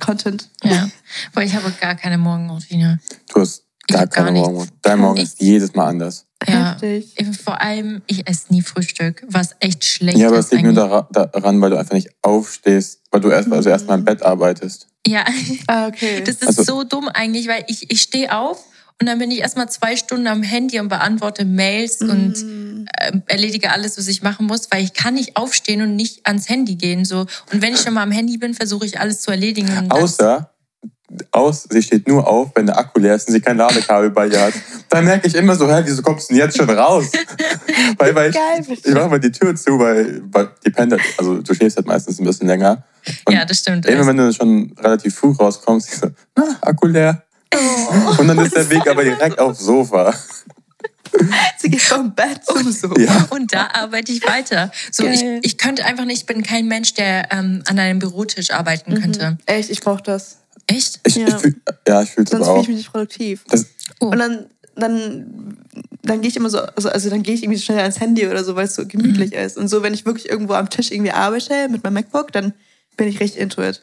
Content. ja. Weil ich habe gar keine Morgenroutine. Du hast Ich gar gar keine nichts. Morgen. Dein Morgen Nichts. ist jedes Mal anders. Ja. Eben Vor allem, ich esse nie Frühstück, was echt schlecht Ja, aber ist. es liegt nur daran, weil du einfach nicht aufstehst, weil du erst, also erst mal im Bett arbeitest. Ja, Ah, okay. das ist Also- so dumm eigentlich, weil ich, ich stehe auf und dann bin ich erstmal zwei Stunden am Handy und beantworte Mails und Mm. äh, erledige alles, was ich machen muss, weil ich kann nicht aufstehen und nicht ans Handy gehen. So. Und wenn ich schon mal am Handy bin, versuche ich alles zu erledigen. Und Außer, aus, sie steht nur auf, wenn der Akku leer ist und sie kein Ladekabel bei ihr hat. Dann merke ich immer so, hä, wieso kommst du denn jetzt schon raus? weil, weil ich, Geil, ich mache mal die Tür zu, weil, weil die pennt halt, also du schläfst halt meistens ein bisschen länger. Und ja, das stimmt. Immer wenn du schon relativ früh rauskommst, ich so, na, Akku leer. Oh. Und dann ist der Weg aber direkt aufs Sofa. Sie geht vom Bett zum so. Ja. Und da arbeite ich weiter. So, ich, ich könnte einfach nicht, ich bin kein Mensch, der ähm, an einem Bürotisch arbeiten könnte. Echt, ich brauche das. Echt? Ich, Ja. ich fühl, ja, ich fühle es Sonst aber fühle auch. ich mich nicht produktiv. Das, Oh. Und dann, dann, dann gehe ich immer so, also, also dann gehe ich irgendwie schnell ans Handy oder so, weil es so gemütlich ist. Und so, wenn ich wirklich irgendwo am Tisch irgendwie arbeite mit meinem MacBook, dann bin ich richtig into it.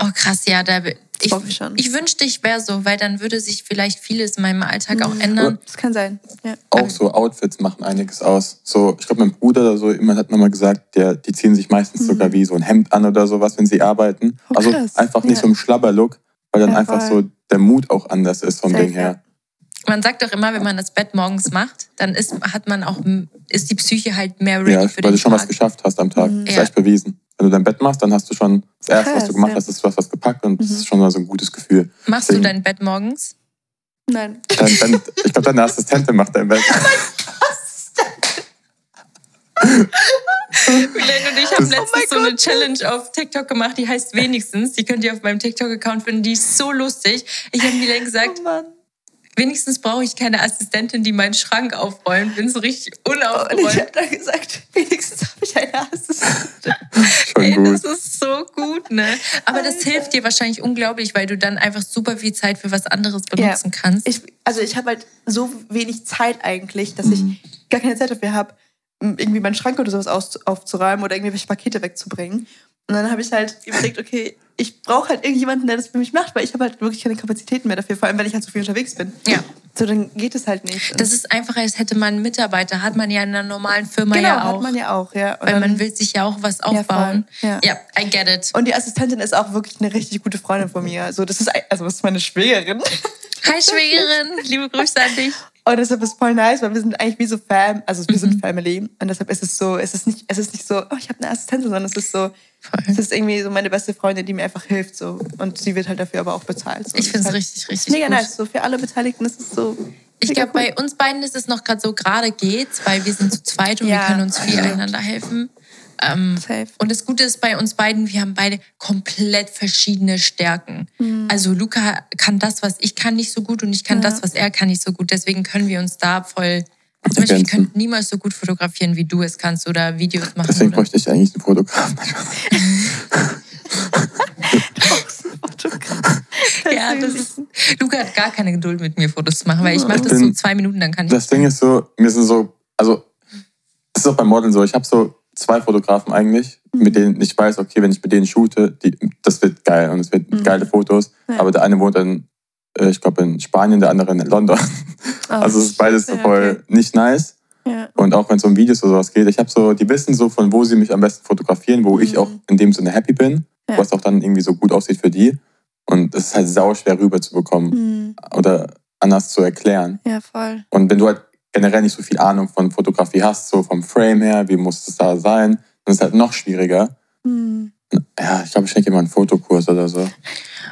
Oh krass, ja, da ich, hoffe ich schon. ich wünschte, ich wäre so, weil dann würde sich vielleicht vieles in meinem Alltag auch Mhm. ändern. Das kann sein. Ja. auch so Outfits machen einiges aus. So, ich glaube, mein Bruder oder so, jemand hat nochmal gesagt, der, die ziehen sich meistens sogar wie so ein Hemd an oder sowas, wenn sie arbeiten. Mhm. Oh, also einfach nicht Ja. so im Schlabberlook, weil dann Ja, einfach so der Mut auch anders ist vom Ding her. Man sagt doch immer, wenn man das Bett morgens macht, dann ist, hat man auch, ist die Psyche halt mehr ready Ja, für weil den du schon was Tag. geschafft hast am Tag. Mhm. Das ist Ja. echt bewiesen. Wenn du dein Bett machst, dann hast du schon das Erste, was du gemacht ja. hast, ist, du hast was gepackt und das Mhm. ist schon mal so ein gutes Gefühl. Machst du Deswegen- dein Bett morgens? Nein. Dein, dein, ich glaube, deine Assistentin macht dein Bett. Milene und ich haben letztens Oh so eine. Challenge auf TikTok gemacht, die heißt wenigstens. Die könnt ihr auf meinem TikTok-Account finden. Die ist so lustig. Ich habe Milene gesagt, Oh Mann. Wenigstens brauche ich keine Assistentin, die meinen Schrank aufräumt. Bin so richtig Und ich unaufgeräumt. habe dann gesagt, wenigstens habe ich eine Assistentin. Schon Ey, gut. das ist so gut, ne? Aber das hilft dir wahrscheinlich unglaublich, weil du dann einfach super viel Zeit für was anderes benutzen kannst. Ich, also ich habe halt so wenig Zeit eigentlich, dass ich Mhm. gar keine Zeit dafür habe, irgendwie meinen Schrank oder sowas aus, aufzuräumen oder irgendwelche Pakete wegzubringen. Und dann habe ich halt überlegt, okay, ich brauche halt irgendjemanden, der das für mich macht, weil ich habe halt wirklich keine Kapazitäten mehr dafür, vor allem wenn ich halt so viel unterwegs bin. Ja. So, dann geht es halt nicht. das ist einfacher, als hätte man einen Mitarbeiter. Hat man ja in einer normalen Firma genau, ja auch. hat man ja auch, ja. Und weil man will sich ja auch was Ja, aufbauen. Ja. ja, I get it. Und die Assistentin ist auch wirklich eine richtig gute Freundin von mir. Also das ist, also das ist meine Schwägerin. Hi Schwägerin, liebe Grüße an dich. Und deshalb ist es voll nice, weil wir sind eigentlich wie so Fam, also wir Mhm. sind Family. Und deshalb ist es so, es ist nicht, es ist nicht so, oh, ich habe eine Assistentin, sondern es ist so, Voll. es ist irgendwie so meine beste Freundin, die mir einfach hilft. So. Und sie wird halt dafür aber auch bezahlt. So. Ich finde es ist richtig, halt richtig mega gut. nice. So für alle Beteiligten ist es so. Ich glaube, bei uns beiden ist es noch gerade so gerade geht's, weil wir sind zu zweit und Ja. wir können uns viel Ja. einander helfen. Ähm, Safe. und das Gute ist bei uns beiden, wir haben beide komplett verschiedene Stärken. Mhm. Also Luca kann das, was ich kann, nicht so gut und ich kann Ja. das, was er kann, nicht so gut. Deswegen können wir uns da voll. Zum Beispiel, ich könnte niemals so gut fotografieren, wie du es kannst oder Videos machen. Deswegen oder. bräuchte ich eigentlich einen Fotografen. Ja, das ist, Luca hat gar keine Geduld mit mir Fotos zu machen, weil ich mache das so zwei Minuten, dann kann ich. Das Ding ist so, mir sind so, also, das ist auch beim Modeln so, ich habe so zwei Fotografen eigentlich, Mhm. mit denen ich weiß, okay, wenn ich mit denen shoote, die, das wird geil und es wird Mhm. geile Fotos. Ja. Aber der eine wohnt in, äh, ich glaube, in Spanien, der andere in London. also es ist beides so voll nicht nice. Ja. Und auch wenn es um Videos oder sowas geht, ich habe so, die wissen so, von wo sie mich am besten fotografieren, wo ich Mhm. auch in dem Sinne happy bin, Ja. was auch dann irgendwie so gut aussieht für die. Und es ist halt sau schwer rüberzubekommen Mhm. oder anders zu erklären. Ja, voll. Und wenn du halt generell nicht so viel Ahnung von Fotografie hast, so vom Frame her, wie muss es da sein, dann ist es halt noch schwieriger. Mhm. Ja, ich glaube, ich schenke mal einen Fotokurs oder so.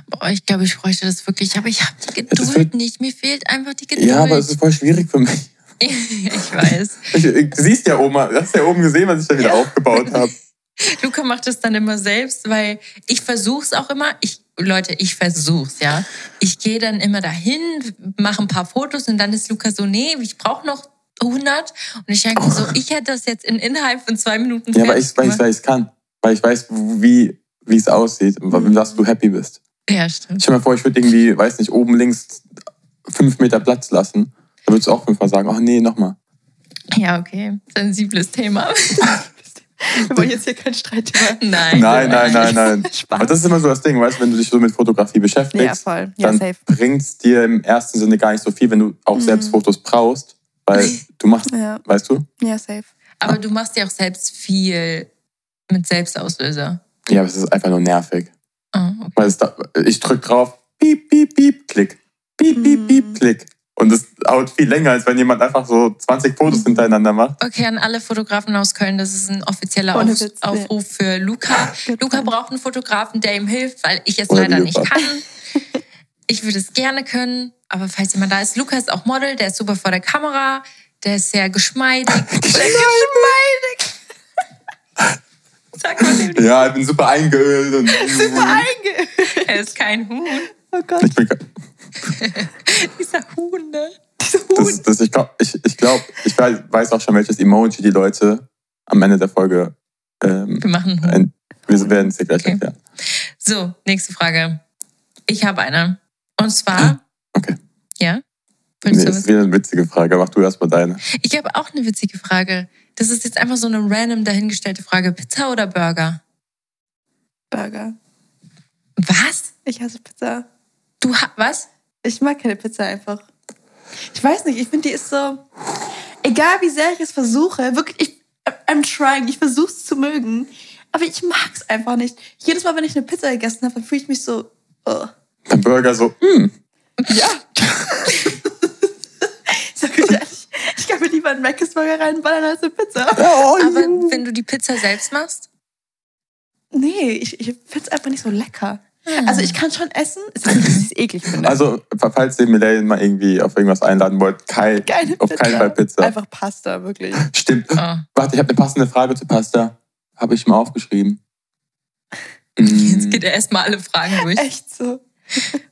Boah, ich glaube, ich bräuchte das wirklich, aber ich habe die Es Geduld nicht. Mir fehlt einfach die Geduld. Ja, aber es ist voll schwierig für mich. ich weiß. Du siehst ja oben, du hast ja oben gesehen, was ich da wieder aufgebaut habe. Luca macht das dann immer selbst, weil ich versuch's auch immer. Ich, Leute, ich versuch's, ja. Ich gehe dann immer dahin, mache ein paar Fotos und dann ist Luca so, nee, ich brauche noch 100. Und ich denke mir so, ich hätte das jetzt in innerhalb von zwei Minuten Ja, weil ich fertig weil ich kann. Weil ich weiß, wie wie es aussieht und mit was du happy bist. Ja, stimmt. Stell dir mal vor, ich würde irgendwie, weiß nicht, oben links fünf Meter Platz lassen. Da würdest du auch fünfmal sagen, ach nee, nochmal. Ja, okay. Sensibles Thema. Wir wollen jetzt hier kein Streitthema. Nein. Nein, nein, nein, nein. Spaß. Aber das ist immer so das Ding, weißt du, wenn du dich so mit Fotografie Ja, beschäftigst, voll. Ja, dann bringt es dir im ersten Sinne gar nicht so viel, wenn du auch Mhm. selbst Fotos brauchst, weil du machst, Ja, weißt du? ja, safe. Aber du machst ja auch selbst viel mit Selbstauslöser. Ja, aber es ist einfach nur nervig. Oh, okay. Weil es da, ich drück drauf, piep, piep, piep, klick. Piep, piep, Mhm. piep, klick. Und es dauert viel länger, als wenn jemand einfach so 20 Fotos hintereinander macht. Okay, an alle Fotografen aus Köln, das ist ein offizieller Auf Witz, ja. Aufruf für Luca. Good Luca time. braucht einen Fotografen, der ihm hilft, weil ich es Oder leider nicht kann. Ich würde es gerne können, aber falls jemand da ist, Luca ist auch Model, der ist super vor der Kamera, der ist sehr geschmeidig. geschmeidig! Sag mal dem Ja, ich bin super eingeölt. Und Einge er ist kein Huhn. oh Gott. ich bin, Dieser Huhn, ne? das, das, ich glaube, ich, ich, glaub, ich weiß auch schon, welches Emoji die Leute am Ende der Folge. Ähm, Wir machen Huhn. ein, wir werden es dir gleich Okay. erklären. So, nächste Frage. Ich habe eine. Und zwar. Okay. Ja? Willst Nee, du ist wieder eine witzige Frage. Mach du erstmal deine. Ich habe auch eine witzige Frage. Das ist jetzt einfach so eine random dahingestellte Frage. Pizza oder Burger? Burger. Was? Ich hasse Pizza. Du ha was? Ich mag keine Pizza einfach. Ich weiß nicht, ich finde, die ist so. Egal wie sehr ich es versuche, wirklich, ich, I'm trying, ich versuche es zu mögen, aber ich mag es einfach nicht. Jedes Mal, wenn ich eine Pizza gegessen habe, dann fühle ich mich so. Oh. Beim Burger so, mm, Ja. ich sag euch ehrlich, ich kann mir lieber einen Mc's Burger reinballern als eine Pizza. oh, Aber wenn du die Pizza selbst machst? Nee, ich, ich finde es einfach nicht so lecker. Also ich kann schon essen, es ist dass ich eklig finde. Also, falls ihr Millennial mal irgendwie auf irgendwas einladen wollt, kein, Keine auf Pizza. keinen Fall Pizza. Einfach Pasta, wirklich. Stimmt. Oh. Warte, ich habe eine passende Frage zu Pasta. Habe ich mal aufgeschrieben. Jetzt Mm. geht er erstmal alle Fragen durch. Echt so.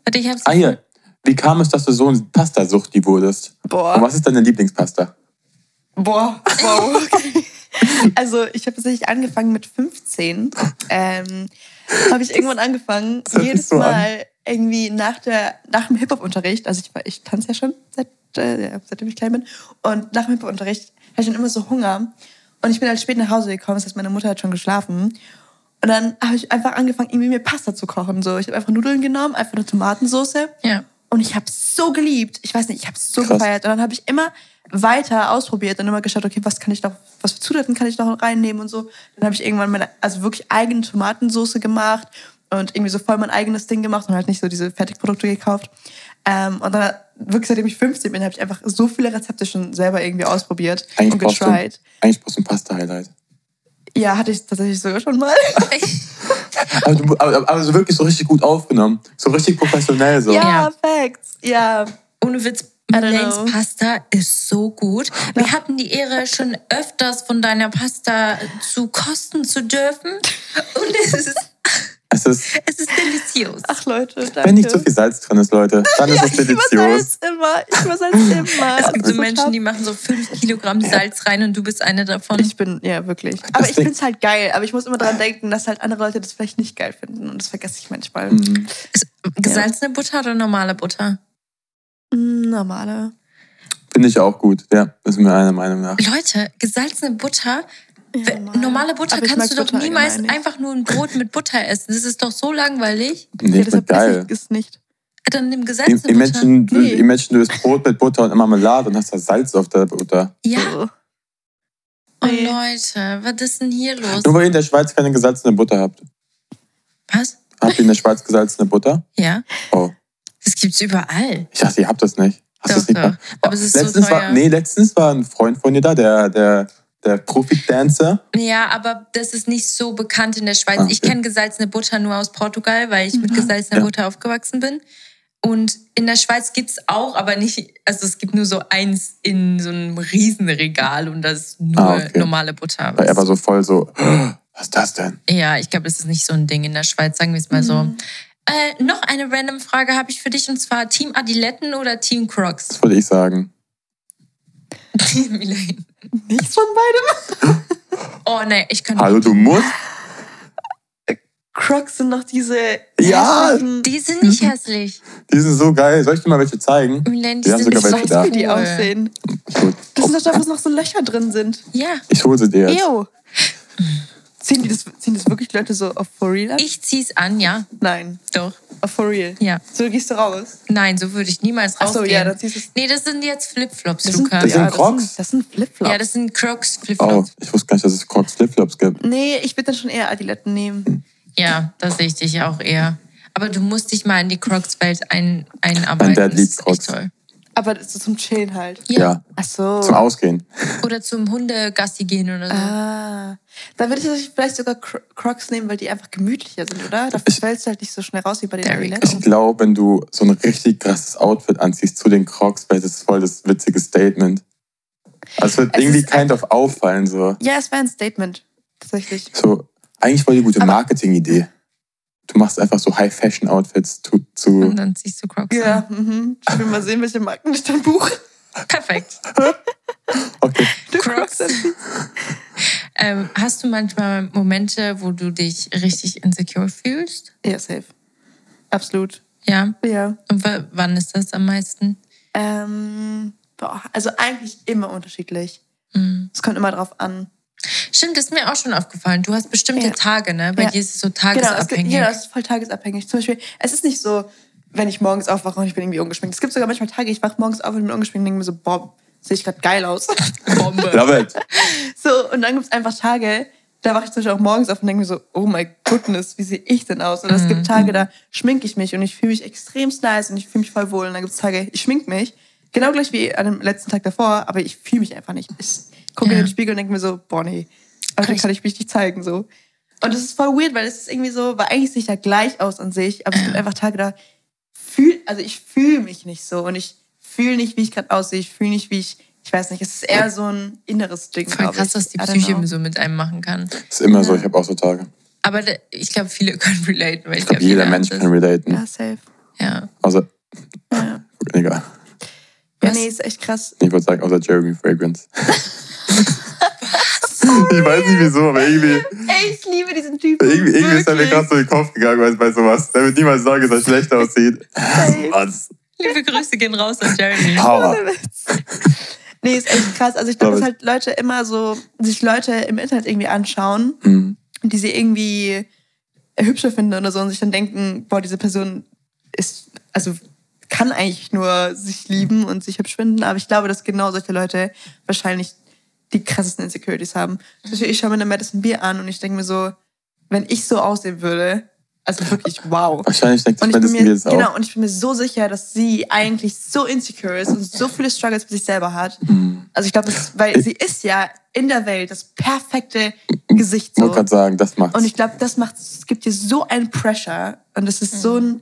Warte, ich hab's. Ah, hier. Wie kam es, dass du so ein Pastasuchti wurdest? Und Boah. was ist deine Lieblingspasta? Boah. Wow. Okay. Also ich habe tatsächlich angefangen mit 15. Ähm, habe ich irgendwann angefangen, jedes so an. Mal irgendwie nach, der, nach dem Hip-Hop-Unterricht, also ich, ich tanze ja schon, seit, äh, seitdem ich klein bin, und nach dem Hip-Hop-Unterricht hatte ich dann immer so Hunger. Und ich bin halt spät nach Hause gekommen, das heißt, meine Mutter hat schon geschlafen. Und dann habe ich einfach angefangen, irgendwie mir Pasta zu kochen. So, ich habe einfach Nudeln genommen, einfach eine Tomatensauce. Ja. Und ich habe es so geliebt. Ich weiß nicht, ich habe es so Krass. gefeiert. Und dann habe ich immer weiter ausprobiert und immer geschaut, okay, was kann ich noch, was für Zutaten kann ich noch reinnehmen und so. Dann habe ich irgendwann meine, also wirklich eigene Tomatensauce gemacht und irgendwie so voll mein eigenes Ding gemacht und halt nicht so diese Fertigprodukte gekauft. Ähm, und dann, wirklich seitdem ich 15 bin, habe ich einfach so viele Rezepte schon selber irgendwie ausprobiert Eigentlich und brauchst, du, getried. eigentlich brauchst du ein Pasta-Highlight. Ja, hatte ich tatsächlich sogar schon mal. Aber, du, aber, aber so wirklich so richtig gut aufgenommen. So richtig professionell so. Ja, Facts. Ja, Ohne Witz, I don't Melanes know. Pasta ist so gut. Wir hatten die Ehre, schon öfters von deiner Pasta zu kosten zu dürfen. Und es ist, Es ist, es ist delizios. ach Leute, danke. wenn nicht zu viel Salz drin ist, Leute, dann ist es ich delizios. übersalz immer. Ich übersalz immer. Es gibt Das so ist Menschen, die machen so fünf Kilogramm Salz rein und du bist eine davon. Ich bin, ja, wirklich. Aber ich finde es halt geil. Aber ich muss immer daran denken, dass halt andere Leute das vielleicht nicht geil finden. Und das vergesse ich manchmal. Mhm. Ist gesalzene Butter oder normale Butter? Mm, Normale. Finde ich auch gut. Ja, das ist mir einer Meinung nach. Leute, gesalzene Butter, Ja, normal. normale Butter Aber kannst du doch Butter niemals einfach nur ein Brot mit Butter essen. Das ist doch so langweilig. Nee, Ja, ich deshalb geil. es nicht. Dann nimm Im, gesalzene im, Butter. Menschen, du, Nee. Im Menschen, du isst Brot mit Butter und Marmelade und hast da Salz auf der Butter. Ja, Oh. oh Nee. Leute, was ist denn hier los? Nur weil ihr in der Schweiz keine gesalzene Butter habt. Was? Habt ihr in der Schweiz gesalzene Butter? Ja, Oh, das gibt's überall. ich dachte, ihr habt das nicht. Hast du Doch, das nicht doch. Aber es ist so letztens teuer. war, nee, letztens war ein Freund von dir da, der, der, der Profi-Dancer. Ja, aber das ist nicht so bekannt in der Schweiz. Ah, Ich kenne gesalzene Butter nur aus Portugal, weil ich mit gesalzener Ja. Butter aufgewachsen bin. Und in der Schweiz gibt's auch, aber nicht, also es gibt nur so eins in so einem Riesenregal und das ist nur Ah, okay. normale Butter. Weil er war so voll so, was ist das denn? Ja, ich glaube, das ist nicht so ein Ding in der Schweiz, sagen wir es mal so. Äh, noch eine random Frage habe ich für dich und zwar Team Adiletten oder Team Crocs? Das wollte ich sagen. Nichts von beidem. oh nee, ich kann Hallo, du musst? Crocs sind noch diese. Ja. hässlichen- Die sind nicht hässlich. Die sind so geil. Soll ich dir mal welche zeigen? Elaine, die Wir haben sind sogar so welche da. wie die aussehen. Ich Das sind doch da, wo noch so Löcher drin sind. Ja, ich hol sie dir jetzt. Ew. Ziehen, die das, ziehen das wirklich Leute so auf for real an? ich zieh's an, ja, Nein, doch. auf for real. Ja. So gehst du raus. Nein, so würde ich niemals Ach so, rausgehen. ja, dann ziehst du es. Nee, das sind jetzt Flipflops, Das sind, Luca. Das sind ja, Crocs? Das sind, das Flipflops. ja, das sind Crocs Oh, Flipflops. ich wusste gar nicht, dass es Crocs Flipflops gibt. nee, ich würde dann schon eher Adiletten nehmen. Ja, das sehe ich dich auch eher. Aber du musst dich mal in die Crocs-Welt ein, einarbeiten. Mein Dad Das liebt ist Crocs. Echt toll. Aber zum Chillen halt. Ja. Ja. Ach so. Zum Ausgehen. Oder zum Hundegassi gehen oder so. Ah. Dann würde ich vielleicht sogar Cro- Crocs nehmen, weil die einfach gemütlicher sind, oder? Da Ich- fällst du halt nicht so schnell raus wie bei den Adiletten. Ich glaube, wenn du so ein richtig krasses Outfit anziehst zu den Crocs, wäre das voll das witzige Statement. Also es wird Es irgendwie ist kind of auffallen. So. Ja, es wäre ein Statement. Tatsächlich. so eigentlich voll die gute Aber- Marketing-Idee. Du machst einfach so High-Fashion-Outfits zu, Und zu dann ziehst du Crocs Ja, mhm. Ich will mal sehen, welche Marken ich dann buche. Perfekt. Okay. Du Crocs. Ähm, hast du manchmal Momente, wo du dich richtig insecure fühlst? Ja, safe. Absolut. Ja. Ja. Und w- wann ist das am meisten? Ähm, boah, also eigentlich immer unterschiedlich. Mhm. Es kommt immer drauf an. Stimmt, das ist mir auch schon aufgefallen. Du hast bestimmte Ja. Tage, ne? Bei Ja. dir ist es so Genau, es, tagesabhängig. genau, es ist voll tagesabhängig. Zum Beispiel, es ist nicht so, wenn ich morgens aufwache und ich bin irgendwie ungeschminkt. Es gibt sogar manchmal Tage, ich wache morgens auf und bin ungeschminkt und denke mir so, boah, sehe ich gerade geil aus. Bombe. Love it. so, und dann gibt es einfach Tage, da wache ich zum Beispiel auch morgens auf und denke mir so, oh my goodness, wie sehe ich denn aus? Oder es Mhm. gibt Tage, da schminke ich mich und ich fühle mich extrem nice und ich fühle mich voll wohl. Und dann gibt es Tage, ich schminke mich, genau gleich wie an dem letzten Tag davor, aber ich fühle mich einfach nicht. Ich gucke Ja. in den Spiegel und denke mir so, boah, nee, heute Kann ich- kann ich mich nicht zeigen. So. Und das ist voll weird, weil es ist irgendwie so, weil eigentlich sehe ich da gleich aus an sich, aber es gibt einfach Tage, da fühl, also ich fühle mich nicht so und ich fühle nicht, wie ich gerade aussehe, ich fühle nicht, wie ich, ich weiß nicht, es ist eher so ein inneres Ding. Voll krass, ich. was die Psyche so mit einem machen kann. Ist immer so, Ja. ich habe auch so Tage. Aber ich glaube, viele können relaten. Weil ich Ich glaube, glaub, jeder Mensch kann relaten. Ja, safe. Ja. Außer, Ja. egal. Ja, nee, ist echt krass. Ich würde sagen, außer Jeremy Fragrance. ich weiß nicht wieso, aber irgendwie, Ey, ich liebe diesen Typen. irgendwie, irgendwie ist er mir gerade so in den Kopf gegangen bei, bei sowas. Der wird niemals sagen, dass er schlecht aussieht. Was? Liebe Grüße gehen raus an Jeremy. Power. Nee, ist echt krass. Also ich glaube, dass halt Leute immer so, sich Leute im Internet irgendwie anschauen, Mhm. die sie irgendwie hübscher finden oder so und sich dann denken, boah, diese Person ist, also kann eigentlich nur sich lieben und sich hübsch finden. Aber ich glaube, dass genau solche Leute wahrscheinlich die krassesten Insecurities haben. Zum Beispiel, ich schaue mir eine Madison Beer an und ich denke mir so, wenn ich so aussehen würde, also wirklich wow. Wahrscheinlich denkt sich Und ich, bin Madison Beer mir, das auch. genau, und ich bin mir so sicher, dass sie eigentlich so insecure ist und so viele Struggles mit sich selber hat. Mhm. Also ich glaube, das- weil sie ist ja in der Welt das perfekte Gesicht Ich wollte so. gerade sagen, das macht's. Und ich glaube, das macht, es gibt dir so einen Pressure und das ist so ein,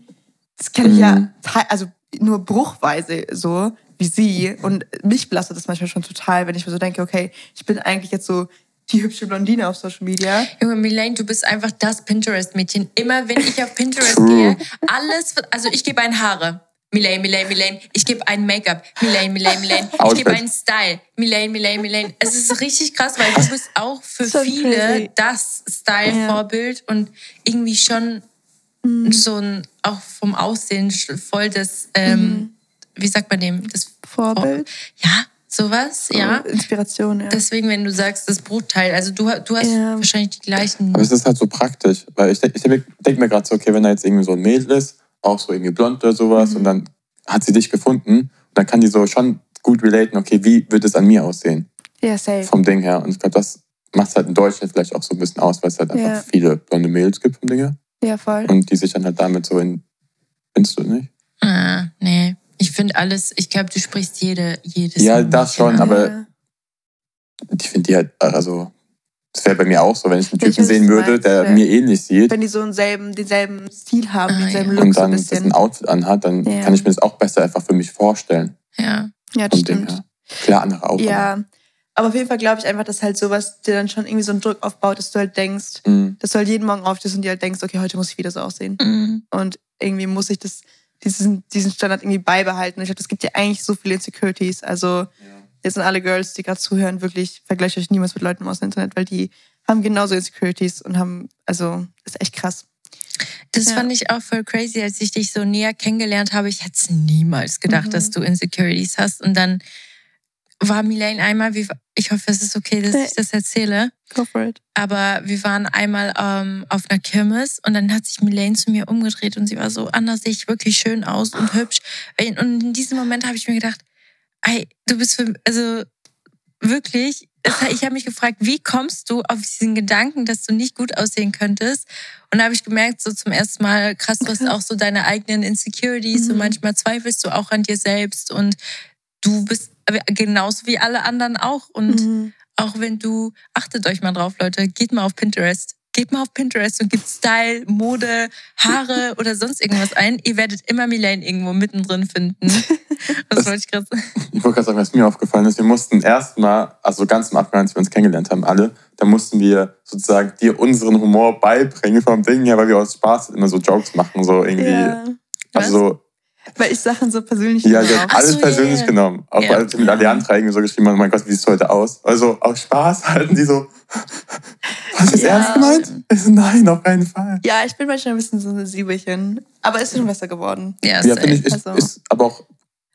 das kenne ich ja, Mhm. te- also nur bruchweise so wie sie und mich belastet das manchmal schon total, wenn ich mir so denke, okay, ich bin eigentlich jetzt so die hübsche Blondine auf Social Media. Junge, Milane, du bist einfach das Pinterest-Mädchen. Immer wenn ich auf Pinterest True. gehe, alles, wird- also ich gebe ein Haare. Milane, Milane, Milane. Ich gebe ein Make-up. Milane, Milane, Milane. Ich gebe einen Style. Milane, Milane, Milane. Es ist richtig krass, weil du bist auch für So viele crazy. das Style-Vorbild und irgendwie schon Mhm. so ein, auch vom Aussehen voll das, ähm, wie sagt man dem? Das Mhm. Vorbild. Ja, sowas, ja. Inspiration, ja. Deswegen, wenn du sagst, das Bruchteil, also du, du hast Ja. wahrscheinlich die gleichen. Aber es ist halt so praktisch, weil ich denke ich denk, denk mir gerade so, okay, wenn da jetzt irgendwie so ein Mädel ist, auch so irgendwie blond oder sowas, Mhm. und dann hat sie dich gefunden, und dann kann die so schon gut relaten, okay, wie wird es an mir aussehen, ja, safe. vom Ding her. Und ich glaube, das macht es halt in Deutschland vielleicht auch so ein bisschen aus, weil es halt einfach Ja. viele blonde Mädels gibt vom Ding her. Ja, voll. Und die sich dann halt damit so in. Findest du nicht? Ah, nee. Ich finde alles, ich glaube, du sprichst jede, jedes. Ja, das schon, an. aber- ich finde die halt, also, das wäre bei mir auch so, wenn ich einen ich Typen was sehen würde, meinst, der ja. mir ähnlich sieht Wenn die so denselben, denselben Stil haben, Ah, denselben ja. Look und so ein dann das ein Outfit anhat, dann Ja. kann ich mir das auch besser einfach für mich vorstellen. Ja. Ja, das stimmt. ja. Klar, andere auch. Ja, aber auf jeden Fall glaube ich einfach, dass halt sowas dir dann schon irgendwie so einen Druck aufbaut, dass du halt denkst, mhm. dass du halt jeden Morgen aufstehst und dir halt denkst, okay, heute muss ich wieder so aussehen. Mhm. Und irgendwie muss ich das, diesen, diesen Standard irgendwie beibehalten. Und ich glaube, es gibt ja eigentlich so viele Insecurities. Also jetzt sind alle Girls, die gerade zuhören, wirklich, vergleicht euch niemals mit Leuten aus dem Internet, weil die haben genauso Insecurities und haben, also, ist echt krass. Das Ja. fand ich auch voll crazy, als ich dich so näher kennengelernt habe. Ich hätte es niemals gedacht, Mhm. dass du Insecurities hast. Und dann war Milane einmal, wie, ich hoffe, es ist okay, dass ich das erzähle. Go for it. Aber wir waren einmal ähm, auf einer Kirmes und dann hat sich Milane zu mir umgedreht und sie war so, Anna, sehe ich wirklich schön aus und hübsch. Und in diesem Moment habe ich mir gedacht, ey, du bist für, also wirklich, ich habe mich gefragt, wie kommst du auf diesen Gedanken, dass du nicht gut aussehen könntest? Und da habe ich gemerkt, so zum ersten Mal, krass, du hast auch so deine eigenen Insecurities und Mhm. manchmal zweifelst du auch an dir selbst und du bist genauso wie alle anderen auch. Und Mhm. auch wenn du, achtet euch mal drauf, Leute, geht mal auf Pinterest. Geht mal auf Pinterest und gebt Style, Mode, Haare oder sonst irgendwas ein. Ihr werdet immer Milane irgendwo mittendrin finden. Das wollte ich gerade sagen. Ich wollte gerade sagen, was mir aufgefallen ist, wir mussten erstmal, also ganz am Anfang, als wir uns kennengelernt haben, alle, da mussten wir sozusagen dir unseren Humor beibringen vom Ding her, weil wir aus Spaß immer so Jokes machen, so irgendwie. Ja, Also so, weil ich Sachen so persönlich ja, auch. hat Ach alles so, persönlich ja, ja. genommen. Auch Ja. wir mit irgendwie so geschrieben haben, oh mein Gott, wie siehst du heute aus? Also aus Spaß halten die so, hast du es Ja. ernst gemeint? Ich so, nein, auf keinen Fall. Ja, ich bin manchmal ein bisschen so ein Siebelchen. Aber es ist schon besser geworden. Ja, Ja, finde ich, ist, Also- ist aber auch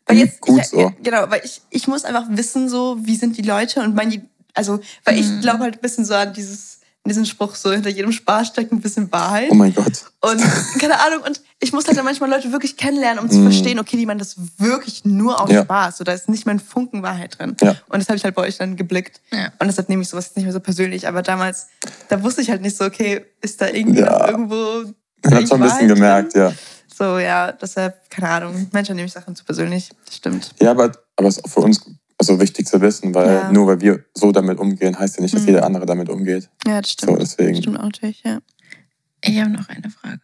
Weil jetzt, gut ich, so. Genau, weil ich, ich muss einfach wissen, so, wie sind die Leute und mein, also, weil ich Mhm. glaube halt ein bisschen so an dieses, diesen Spruch, so hinter jedem Spaß steckt ein bisschen Wahrheit. Oh mein Gott. Und keine Ahnung, und ich muss halt dann manchmal Leute wirklich kennenlernen, um zu Mhm. verstehen, okay, die meinen das wirklich nur aus Ja. Spaß. So, da ist nicht mal ein Funken Wahrheit drin. Ja. Und das habe ich halt bei euch dann geblickt. Ja. Und deshalb nehme ich sowas jetzt nicht mehr so persönlich. Aber damals, da wusste ich halt nicht so, okay, ist da irgendwie Ja. noch irgendwo. Man hat schon ein bisschen Wahrheit gemerkt, drin? ja. So, ja, deshalb, keine Ahnung. Manchmal nehme ich Sachen zu persönlich. Das stimmt. Ja, aber, aber es ist auch für uns also wichtig zu wissen, weil Ja. nur weil wir so damit umgehen, heißt ja nicht, dass Mhm. jeder andere damit umgeht. Ja, das stimmt. So, deswegen. Das stimmt auch natürlich, ja. Ich habe noch eine Frage.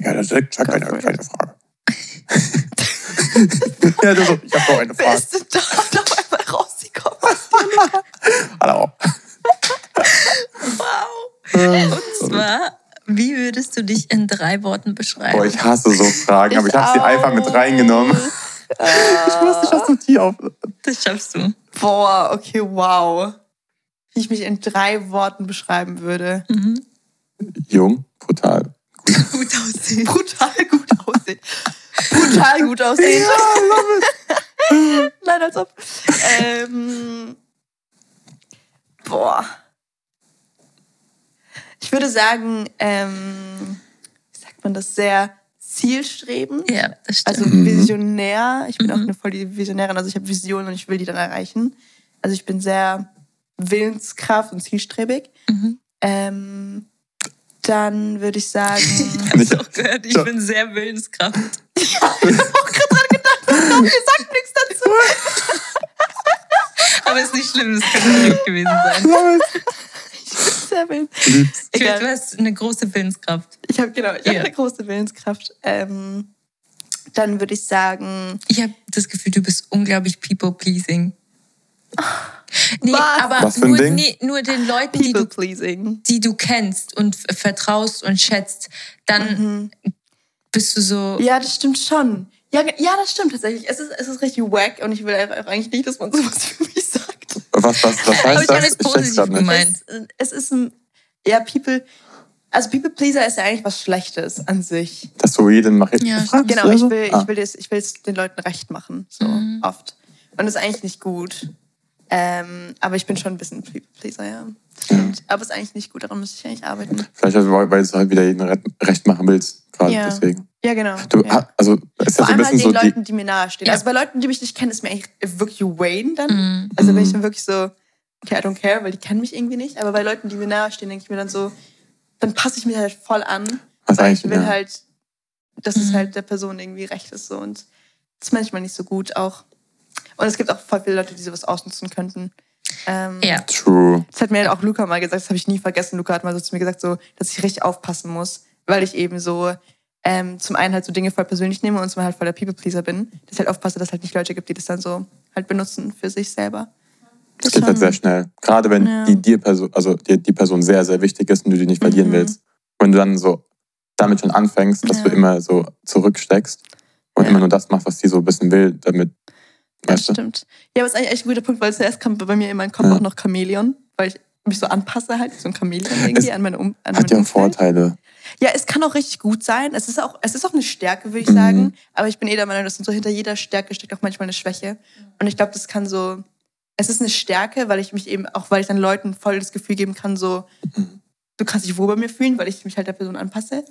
Ja, das ist schon Go keine, keine Frage. ja, du so, ich habe noch eine Wer Frage. ist denn da noch einmal rausgekommen? Hallo. Wow. Und zwar, wie würdest du dich in drei Worten beschreiben? Boah, ich hasse so Fragen, aber ich habe sie einfach mit reingenommen. Ich wusste nicht, dass du die auf. Das schaffst du. Boah, okay, wow. Wie ich mich in drei Worten beschreiben würde. Mhm. Jung, brutal. Gut aussehen. Brutal gut aussehen. Brutal gut aussehen. Nein, als ob. Ähm, boah. Ich würde sagen, ähm, wie sagt man das, sehr zielstrebend. Ja, das stimmt. Also Mhm. visionär. Ich bin auch Mhm. eine voll die Visionärin. Also ich habe Visionen und ich will die dann erreichen. Also ich bin sehr Willenskraft und zielstrebig. Mhm. Ähm, dann würde ich sagen, Ich auch gehört, ich So. bin sehr Willenskraft. ihr sagt nichts dazu. Aber ist nicht schlimm, das könnte direkt gewesen sein. Sehr wild. Ich Egal. du hast eine große Willenskraft. Ich habe genau, ich Ja. habe eine große Willenskraft. Ähm, dann würde ich sagen, Ich habe das Gefühl, du bist unglaublich people-pleasing. Nee, Was? aber Was nur, nee, nur den Leuten, die people du, die du kennst und vertraust und schätzt, dann Mhm. bist du so. Ja, das stimmt schon. Ja, ja, das stimmt tatsächlich. Es ist, es ist richtig wack und ich will einfach eigentlich nicht, dass man sowas für mich sagt. Was, was, was heißt ich das? alles Ich positiv gemeint. Es, es ist ein, ja, People, also People Pleaser ist ja eigentlich was Schlechtes an sich. Dass du jeden mach Ja, Genau, ich so? will, Ah. ich will, das, ich will es den Leuten recht machen, so Mhm. oft. Und das ist eigentlich nicht gut. Ähm, aber ich bin schon ein bisschen People Pleaser, ja. Das stimmt. Aber es ist eigentlich nicht gut, daran müsste ich eigentlich arbeiten. Vielleicht, also, weil du halt wieder jeden re- recht machen willst. Gerade Ja. deswegen. Ja, genau. Du, ja. ha- also, es ist Vor ja so ein allem halt bisschen den so die. Leuten, die mir nahestehen. Ja. Also bei Leuten, die mich nicht kennen, ist mir eigentlich wirklich Wayne dann. Mhm. Also bin ich Mhm. dann wirklich so, okay, I don't care, weil die kennen mich irgendwie nicht. Aber bei Leuten, die mir nahestehen, denke ich mir dann so, dann passe ich mich halt voll an. Was weil ich eigentlich, will ja. halt, dass es Mhm. halt der Person irgendwie recht ist. So. Und das ist manchmal nicht so gut auch. Und es gibt auch voll viele Leute, die sowas ausnutzen könnten. Ähm, Ja. True. Das hat mir auch Luca mal gesagt, das habe ich nie vergessen. Luca hat mal so zu mir gesagt, so, dass ich richtig aufpassen muss, weil ich eben so ähm, zum einen halt so Dinge voll persönlich nehme und zum anderen halt voll der People-Pleaser bin. Dass ich halt aufpasse, dass es halt nicht Leute gibt, die das dann so halt benutzen für sich selber. Das geht halt sehr schnell. Gerade wenn Ja. die dir Person, also dir die Person sehr, sehr wichtig ist und du die nicht verlieren Mhm. willst. Wenn du dann so damit schon anfängst, dass Ja. du immer so zurücksteckst und Ja. immer nur das machst, was die so ein bisschen will, damit, weißt du? stimmt. Ja, aber es ist eigentlich echt ein guter Punkt, weil zuerst kam bei mir in meinen Kopf Ja. auch noch Chamäleon, weil ich mich so anpasse halt, so ein Chamäleon irgendwie Es an meine um an Hat ja Umfeld. Vorteile. Ja, es kann auch richtig gut sein. Es ist auch, es ist auch eine Stärke, würde ich Mhm. sagen. Aber ich bin eh der Meinung, dass so hinter jeder Stärke steckt auch manchmal eine Schwäche. Und ich glaube, das kann so, es ist eine Stärke, weil ich mich eben, auch weil ich dann Leuten voll das Gefühl geben kann, so, du kannst dich wohl bei mir fühlen, weil ich mich halt der Person anpasse.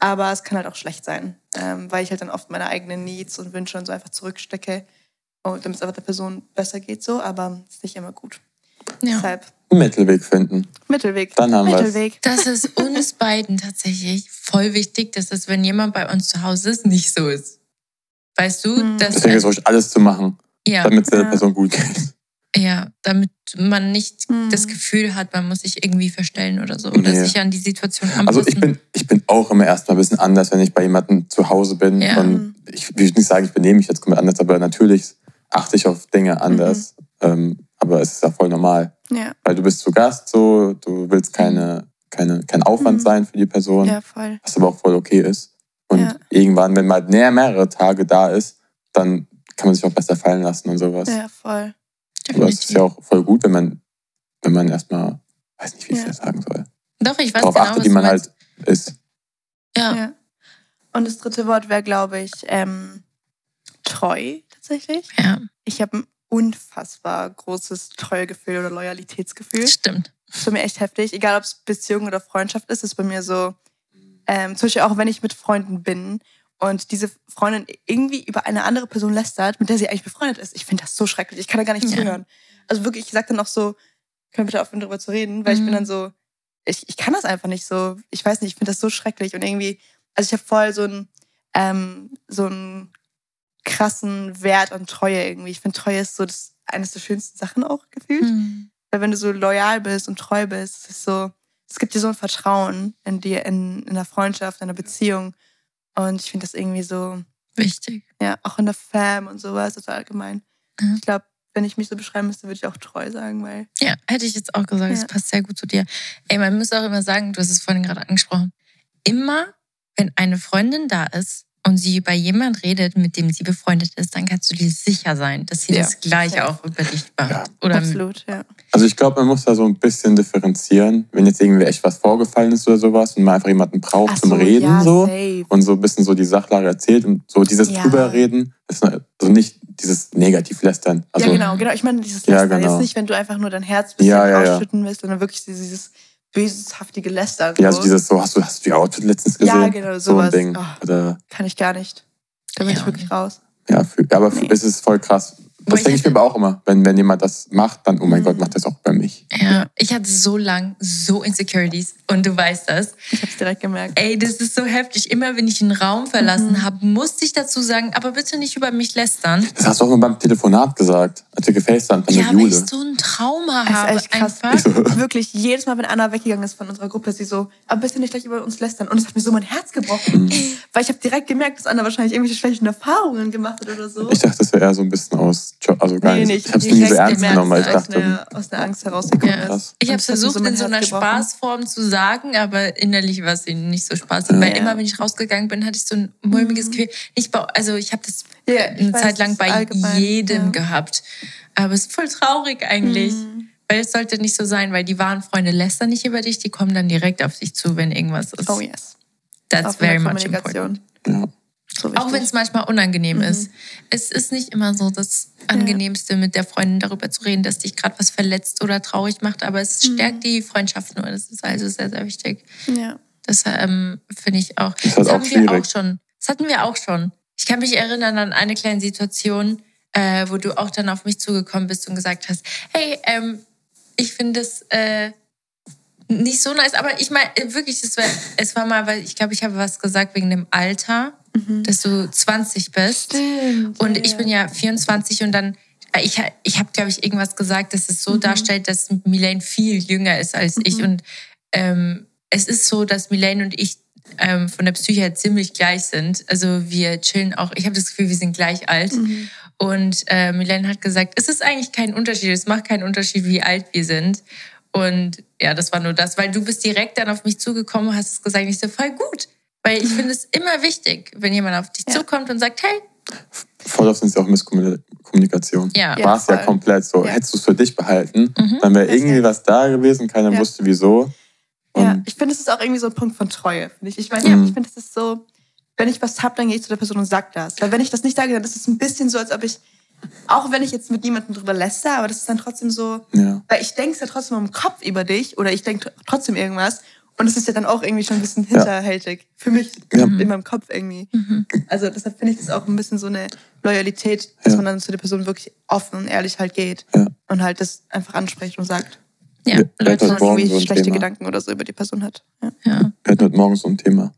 Aber es kann halt auch schlecht sein, ähm, weil ich halt dann oft meine eigenen Needs und Wünsche und so einfach zurückstecke, damit es einfach der Person besser geht so. Aber es ist nicht immer gut. Ja. Deshalb Mittelweg finden. Mittelweg. Dann haben. Mittelweg. Das ist uns beiden tatsächlich voll wichtig, dass es, wenn jemand bei uns zu Hause ist, nicht so ist. Weißt du, Hm. dass Deswegen ist ruhig alles zu machen, ja, damit es der Ja. Person gut geht. ja, damit man nicht Hm. das Gefühl hat, man muss sich irgendwie verstellen oder so oder Nee. sich an die Situation anpassen. Also ich bin, ich bin auch immer erstmal ein bisschen anders, wenn ich bei jemandem zu Hause bin. Ja. Und ich will nicht sagen, ich benehme mich jetzt komplett anders, aber natürlich achte ich auf Dinge anders. Mhm. Ähm, aber es ist ja voll normal. Ja, Weil du bist zu Gast, so, du willst keine, keine, kein Aufwand Mhm. sein für die Person, ja, voll. was aber auch voll okay ist. Und Ja. irgendwann, wenn man näher mehrere Tage da ist, dann kann man sich auch besser fallen lassen und sowas. Ja, voll. aber es ist ja auch voll gut, wenn man, wenn man erstmal, weiß nicht, wie ich Ja. das sagen soll, Doch, ich weiß darauf genau, achtet, wie man halt ist. Ja. Ja. Und das dritte Wort wäre, glaube ich, ähm, treu tatsächlich. ja, Ich habe ein unfassbar großes Treuegefühl oder Loyalitätsgefühl. stimmt. Das ist bei mir echt heftig. Egal, ob es Beziehung oder Freundschaft ist, ist bei mir so, ähm, zum Beispiel auch wenn ich mit Freunden bin und diese Freundin irgendwie über eine andere Person lästert, mit der sie eigentlich befreundet ist. Ich finde das so schrecklich. Ich kann da gar nicht Ja. zuhören. Also wirklich, ich sage dann auch so, können wir bitte aufhören, darüber zu reden, weil ich Mhm. bin dann so, ich, ich kann das einfach nicht so. Ich weiß nicht, ich finde das so schrecklich und irgendwie, also ich habe voll so einen, ähm, so einen krassen Wert an Treue irgendwie. Ich finde, Treue ist so das, eines der schönsten Sachen auch gefühlt. Hm. Weil wenn du so loyal bist und treu bist, es ist so, es gibt dir so ein Vertrauen in dir, in, in einer Freundschaft, in einer Beziehung. Und ich finde das irgendwie so, Wichtig. ja, auch in der Fam und sowas, ist allgemein. Ja. Ich glaube, wenn ich mich so beschreiben müsste, würde ich auch treu sagen, weil. Ja, hätte ich jetzt auch gesagt, das Ja. passt sehr gut zu dir. Ey, man muss auch immer sagen, du hast es vorhin gerade angesprochen, immer wenn eine Freundin da ist und sie über jemand redet, mit dem sie befreundet ist, dann kannst du dir sicher sein, dass sie Ja, das Gleiche auch über dich macht. Ja. Oder Absolut, ja. Also ich glaube, man muss da so ein bisschen differenzieren, wenn jetzt irgendwie echt was vorgefallen ist oder sowas und man einfach jemanden braucht Ach zum so, Reden ja, so safe. und so ein bisschen so die Sachlage erzählt und so dieses Ja. drüberreden, ist also nicht dieses Negativ-Lästern. Also ja, genau, genau. Ich meine, dieses Ja, Lästern. genau. Jetzt nicht, wenn du einfach nur dein Herz bisschen Ja, ja, ja. ausschütten willst, sondern wirklich dieses böshaftige Lästern. ja, so. also dieses so, hast du, hast du die Outfit letztens gesehen? Ja, genau, so ein sowas. Ding. Oh. Oder, Kann ich gar nicht. Da bin Ja. ich wirklich raus. ja, für, aber für, Nee. es ist voll krass. Das denke ich mir aber auch immer. Wenn, wenn jemand das macht, dann, oh mein Mhm. Gott, macht das auch bei mich. Ja, ich hatte so lang so Insecurities und du weißt das. Ich hab's direkt gemerkt. Ey, das ist so heftig. Immer wenn ich einen Raum verlassen Mhm. habe, musste ich dazu sagen, aber bitte nicht über mich lästern. Das hast du auch mal beim Telefonat gesagt, als wir gefacetimed haben Ja, weil ich so ein Trauma Das ist habe. echt krass. Einfach. Wirklich, jedes Mal, wenn Anna weggegangen ist von unserer Gruppe, ist sie so, aber bitte nicht gleich über uns lästern. Und es hat mir so mein Herz gebrochen. Mhm. Weil ich habe direkt gemerkt, dass Anna wahrscheinlich irgendwelche schlechten Erfahrungen gemacht hat oder so. Ich dachte, das wäre eher so ein bisschen aus, Also gar nicht. Ich habe es nie so ernst gemerkt, genommen, weil ich dachte, einer, aus einer Angst herausgekommen Ja. ist. Ich habe versucht, mein in so einer. Spaßform zu sagen, aber innerlich war es ihnen nicht so spaßig. Ja. Weil immer, wenn ich rausgegangen bin, hatte ich so ein mulmiges Gefühl. Nicht bei, also ich habe das Ja, ich eine weiß, Zeit lang bei jedem ja. gehabt. Aber es ist voll traurig eigentlich. Mhm. Weil es sollte nicht so sein, weil die wahren Freunde lästern nicht über dich, die kommen dann direkt auf dich zu, wenn irgendwas ist. Oh yes. That's der very much important. ja. So Auch wenn es manchmal unangenehm Mhm. ist. Es ist nicht immer so das Angenehmste, mit der Freundin darüber zu reden, dass dich gerade was verletzt oder traurig macht, aber es Mhm. stärkt die Freundschaft nur. Das ist also sehr, sehr wichtig. Ja. Das ähm, finde ich auch. ist halt das auch haben wir auch schon. Das hatten wir auch schon. Ich kann mich erinnern an eine kleine Situation, äh, wo du auch dann auf mich zugekommen bist und gesagt hast, hey, ähm, ich finde es äh, nicht so nice, aber ich meine wirklich, es war, es war mal, weil ich glaube, ich habe was gesagt wegen dem Alter, dass du 20 bist. Stimmt. Und ja, ich bin ja 24 und dann ich, ich habe, glaube ich, irgendwas gesagt, dass es so Mhm. darstellt, dass Milane viel jünger ist als ich. Mhm. Und ähm, es ist so, dass Milane und ich ähm, von der Psyche her ziemlich gleich sind. Also wir chillen auch. Ich habe das Gefühl, wir sind gleich alt. Mhm. Und äh, Milane hat gesagt, es ist eigentlich kein Unterschied. Es macht keinen Unterschied, wie alt wir sind. Und ja, das war nur das, weil du bist direkt dann auf mich zugekommen und hast es gesagt, ich so voll gut. Weil ich finde es immer wichtig, wenn jemand auf dich Ja. zukommt und sagt, hey, Voll oft sind es auch Misskommunikation. ja, Ja. War es ja voll. komplett so. Ja. Hättest du es für dich behalten, Mhm. dann wäre irgendwie ja. was da gewesen, keiner Ja. wusste wieso. Ja, Und ich finde, es ist auch irgendwie so ein Punkt von Treue. finde Ich, ich meine, Ja. ich finde, es ist so, wenn ich was habe, dann gehe ich zu der Person und sag das. Weil wenn ich das nicht sage, dann ist es ein bisschen so, als ob ich, auch wenn ich jetzt mit niemandem drüber läster, aber das ist dann trotzdem so, ja, weil ich denke es ja trotzdem im Kopf über dich oder ich denke trotzdem irgendwas. Und es ist ja dann auch irgendwie schon ein bisschen hinterhältig. Für mich Ja. in meinem Kopf irgendwie. Mhm. Also deshalb finde ich das auch ein bisschen so eine Loyalität, dass Ja. man dann zu der Person wirklich offen und ehrlich halt geht. Ja. Und halt das einfach anspricht und sagt, ja, Ja, Leute, das dass man irgendwie so schlechte Thema. Gedanken oder so über die Person hat. Ja. ja. wir hatten heute Morgen so ein Thema,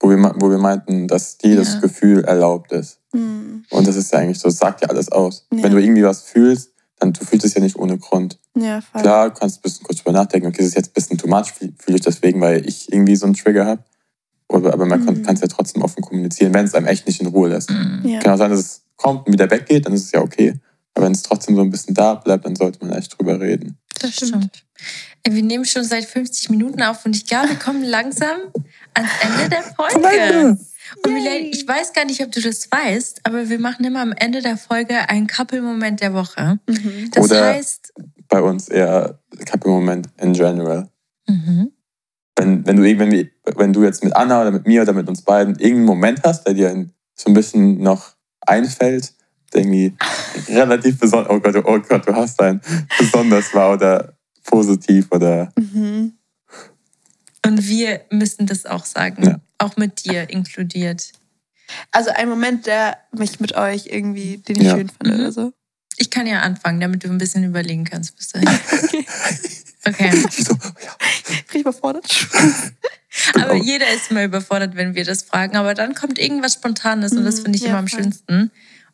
wo wir, wo wir meinten, dass jedes Ja. Gefühl erlaubt ist. Hm. Und das ist ja eigentlich so, das sagt ja alles aus. Ja. Wenn du irgendwie was fühlst, dann du fühlst es ja nicht ohne Grund. Ja, voll. Klar, du kannst ein bisschen kurz drüber nachdenken, okay, das ist jetzt ein bisschen too much, fühle ich deswegen, weil ich irgendwie so einen Trigger habe. Aber, aber man Mhm. kann es ja trotzdem offen kommunizieren, wenn es einem echt nicht in Ruhe lässt. Mhm. Ja. Kann auch sein, dass es kommt und wieder weggeht, dann ist es ja okay. Aber wenn es trotzdem so ein bisschen da bleibt, dann sollte man echt drüber reden. Das stimmt. Wir nehmen schon seit 50 Minuten auf und ich glaube, wir kommen langsam ans Ende der Folge. Und Milene, ich weiß gar nicht, ob du das weißt, aber wir machen immer am Ende der Folge einen Couple-Moment der Woche. Mhm. Das Oder- heißt, Bei uns eher Couple-Moment in general. mhm. Wenn, wenn, du, irgendwie- wenn du jetzt mit Anna oder mit mir oder mit uns beiden irgendeinen Moment hast, der dir so ein bisschen noch einfällt, der irgendwie relativ besonders, oh Gott, oh Gott, du hast einen, besonders war oder positiv oder Mhm. und wir müssen das auch sagen. Ja. Auch mit dir inkludiert. Also ein Moment, der mich mit euch irgendwie, den ich Ja. schön fand Mhm. oder so. Ich kann ja anfangen, damit du ein bisschen überlegen kannst bis dahin. Okay. ich so, ja, Bin ich überfordert? Aber auch- jeder ist immer überfordert, wenn wir das fragen. Aber dann kommt irgendwas Spontanes und das Mhm, finde ich ja, immer am voll. schönsten.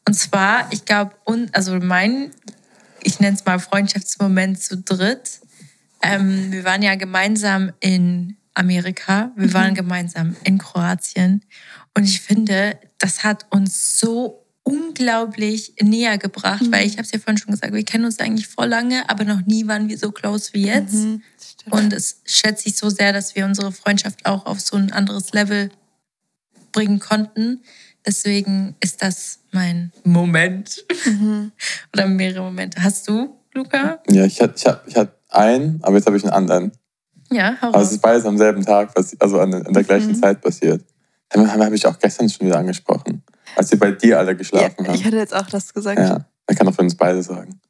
Und zwar, ich glaube, und also mein, ich nenne es mal Freundschaftsmoment zu dritt. Ähm, wir waren ja gemeinsam in Amerika, wir waren Mhm. gemeinsam in Kroatien. Und ich finde, das hat uns so unglaublich näher gebracht, Mhm. weil ich habe es ja vorhin schon gesagt, wir kennen uns eigentlich vor lange, aber noch nie waren wir so close wie jetzt. Mhm. Und es schätze ich so sehr, dass wir unsere Freundschaft auch auf so ein anderes Level bringen konnten. Deswegen ist das mein Moment. Mhm. Oder mehrere Momente. Hast du, Luca? ja ich hatte ich hatte, ich hatte einen, aber jetzt habe ich einen anderen. Ja, hau Aber es ist beides am selben Tag, also an, der gleichen Mhm. Zeit passiert. Habe hab ich auch gestern schon wieder angesprochen, als wir bei dir alle Ja, geschlafen haben. ich hatte jetzt auch das gesagt. Ja, man kann auch von uns beide sagen.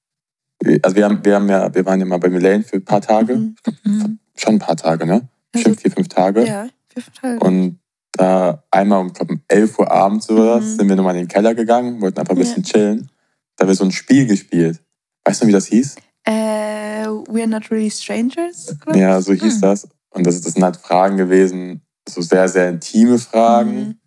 Also wir, haben, wir, haben ja, wir waren ja mal bei Milane für ein paar Tage. Mhm. Mhm. Schon ein paar Tage, ne? Also- Bestimmt vier, fünf Tage. Ja, vier, fünf Tage. Und da einmal um, glaub, um 11 Uhr abends oder was, Mhm. sind wir nochmal in den Keller gegangen, wollten einfach ein Ja. bisschen chillen. Da haben wir so ein Spiel gespielt. Weißt du, wie das hieß? Äh, We're Not Really Strangers? Ja, so hieß Mhm. das. Und das, das sind halt Fragen gewesen, so sehr, sehr intime Fragen Mhm.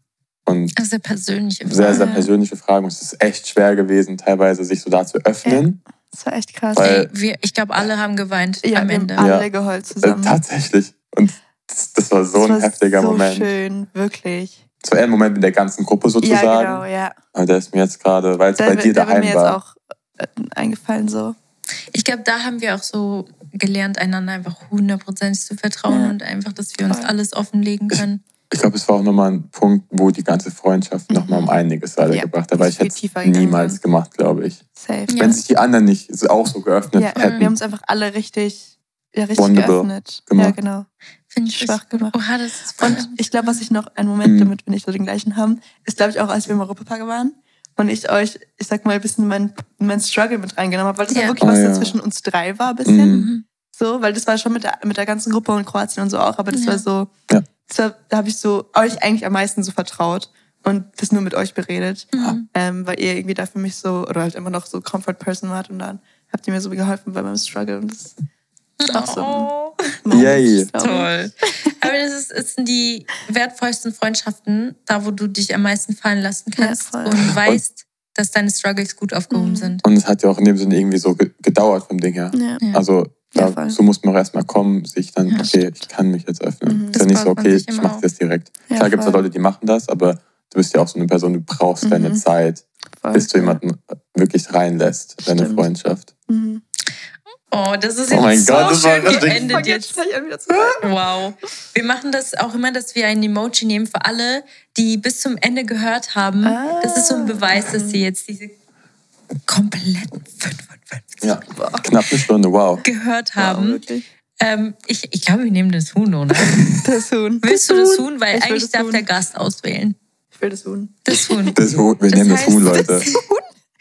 und Das ist eine persönliche sehr, sehr Frage. persönliche Fragen. Und es ist echt schwer gewesen, teilweise sich so da zu öffnen. Das war echt krass. Weil- wir, ich glaube, alle haben geweint ja, am wir haben Ende. alle Ja. geheult Äh, zusammen. tatsächlich. Und das, das war so das ein war heftiger so Moment. schön, wirklich. Es war eher ein Moment mit der ganzen Gruppe sozusagen. Ja, genau, ja. Aber der ist mir jetzt gerade, weil es Der, bei dir der wird daheim mir jetzt war. auch äh, eingefallen so. Ich glaube, da haben wir auch so gelernt, einander einfach hundertprozentig zu vertrauen Ja. und einfach, dass wir uns alles offenlegen können. Ich glaube, es war auch nochmal ein Punkt, wo die ganze Freundschaft nochmal um einiges weitergebracht hat. Weil ich hätte es niemals gemacht, glaube ich. Safe. Ja. Wenn sich die anderen nicht auch so geöffnet Ja, hätten. wir haben uns einfach alle richtig, ja, richtig geöffnet. Ja, gemacht. genau. Finde ich Schwach gemacht. Oha, das ist voll. Und ich glaube, was ich noch, einen Moment, Mhm. damit wir nicht so den gleichen haben, ist, glaube ich, auch, als wir im Europapark waren und ich euch, ich sag mal, ein bisschen mein, mein Struggle mit reingenommen habe, weil das Ja. ja wirklich Oh, was ja. da zwischen uns drei war, ein bisschen. Mhm. Mhm. So, weil das war schon mit der, mit der ganzen Gruppe und Kroatien und so auch, aber das Ja. war so, Ja. das war, da habe ich so euch eigentlich am meisten so vertraut und das nur mit euch beredet, Mhm. ähm, weil ihr irgendwie da für mich so, oder halt immer noch so Comfort Person wart und dann habt ihr mir so geholfen bei meinem Struggle und das ein Oh. Yay. Toll. Aber das ist, es sind die wertvollsten Freundschaften, da wo du dich am meisten fallen lassen kannst Ja, und weißt, dass deine Struggles gut aufgehoben Mhm. sind. Und es hat ja auch in dem Sinne irgendwie so ge- gedauert vom Ding her. Ja. Also Ja, da, so muss man auch erstmal kommen, sich dann, Ja, okay, stimmt. ich kann mich jetzt öffnen. Mhm. ist Das ja nicht so, okay, ich mache das direkt. Ja, Klar gibt es ja voll. Leute, die machen das, aber du bist ja auch so eine Person, du brauchst deine Mhm. Zeit, Voll. bis du jemanden wirklich reinlässt, deine Stimmt. Freundschaft. Mhm. Oh, das ist Oh jetzt mein so Gott, das schön geendet jetzt. Wow. Wir machen das auch immer, dass wir ein Emoji nehmen für alle, die bis zum Ende gehört haben. Ah. Das ist so ein Beweis, dass sie jetzt diese kompletten 55 Ja, knapp eine Stunde, wow. gehört Wow, haben. wirklich. ähm, ich ich glaube, wir nehmen das Huhn, oder? Das Huhn. Willst du das Huhn? Weil Ich eigentlich das darf Huhn. der Gast auswählen. Ich will das Huhn. Das Huhn. Das Huhn, wir Das nehmen das heißt, Huhn, Leute.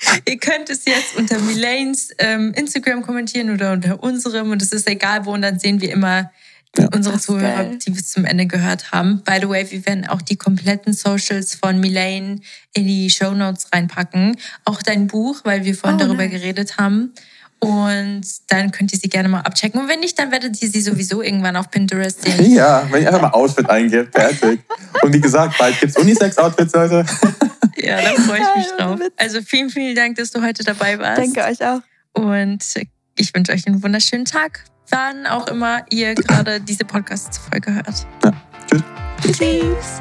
Ihr könnt es jetzt unter Milanes ähm, Instagram kommentieren oder unter unserem und es ist egal wo und dann sehen wir immer Ja. unsere Zuhörer, geil. die bis zum Ende gehört haben. By the way, wir werden auch die kompletten Socials von Milane in die Show Notes reinpacken. Auch dein Buch, weil wir vorhin Oh, darüber nice. geredet haben. Und dann könnt ihr sie gerne mal abchecken. Und wenn nicht, dann werdet ihr sie sowieso irgendwann auf Pinterest sehen. Ja, wenn ihr einfach mal Outfit eingebt, fertig. Und wie gesagt, bald gibt's Unisex-Outfits, Leute. Ja, da freue ich mich Ja, drauf. Also vielen, vielen Dank, dass du heute dabei warst. Danke euch auch. Und ich wünsche euch einen wunderschönen Tag, wann auch immer ihr gerade diese Podcast-Folge hört. Tschüss. Tschüss.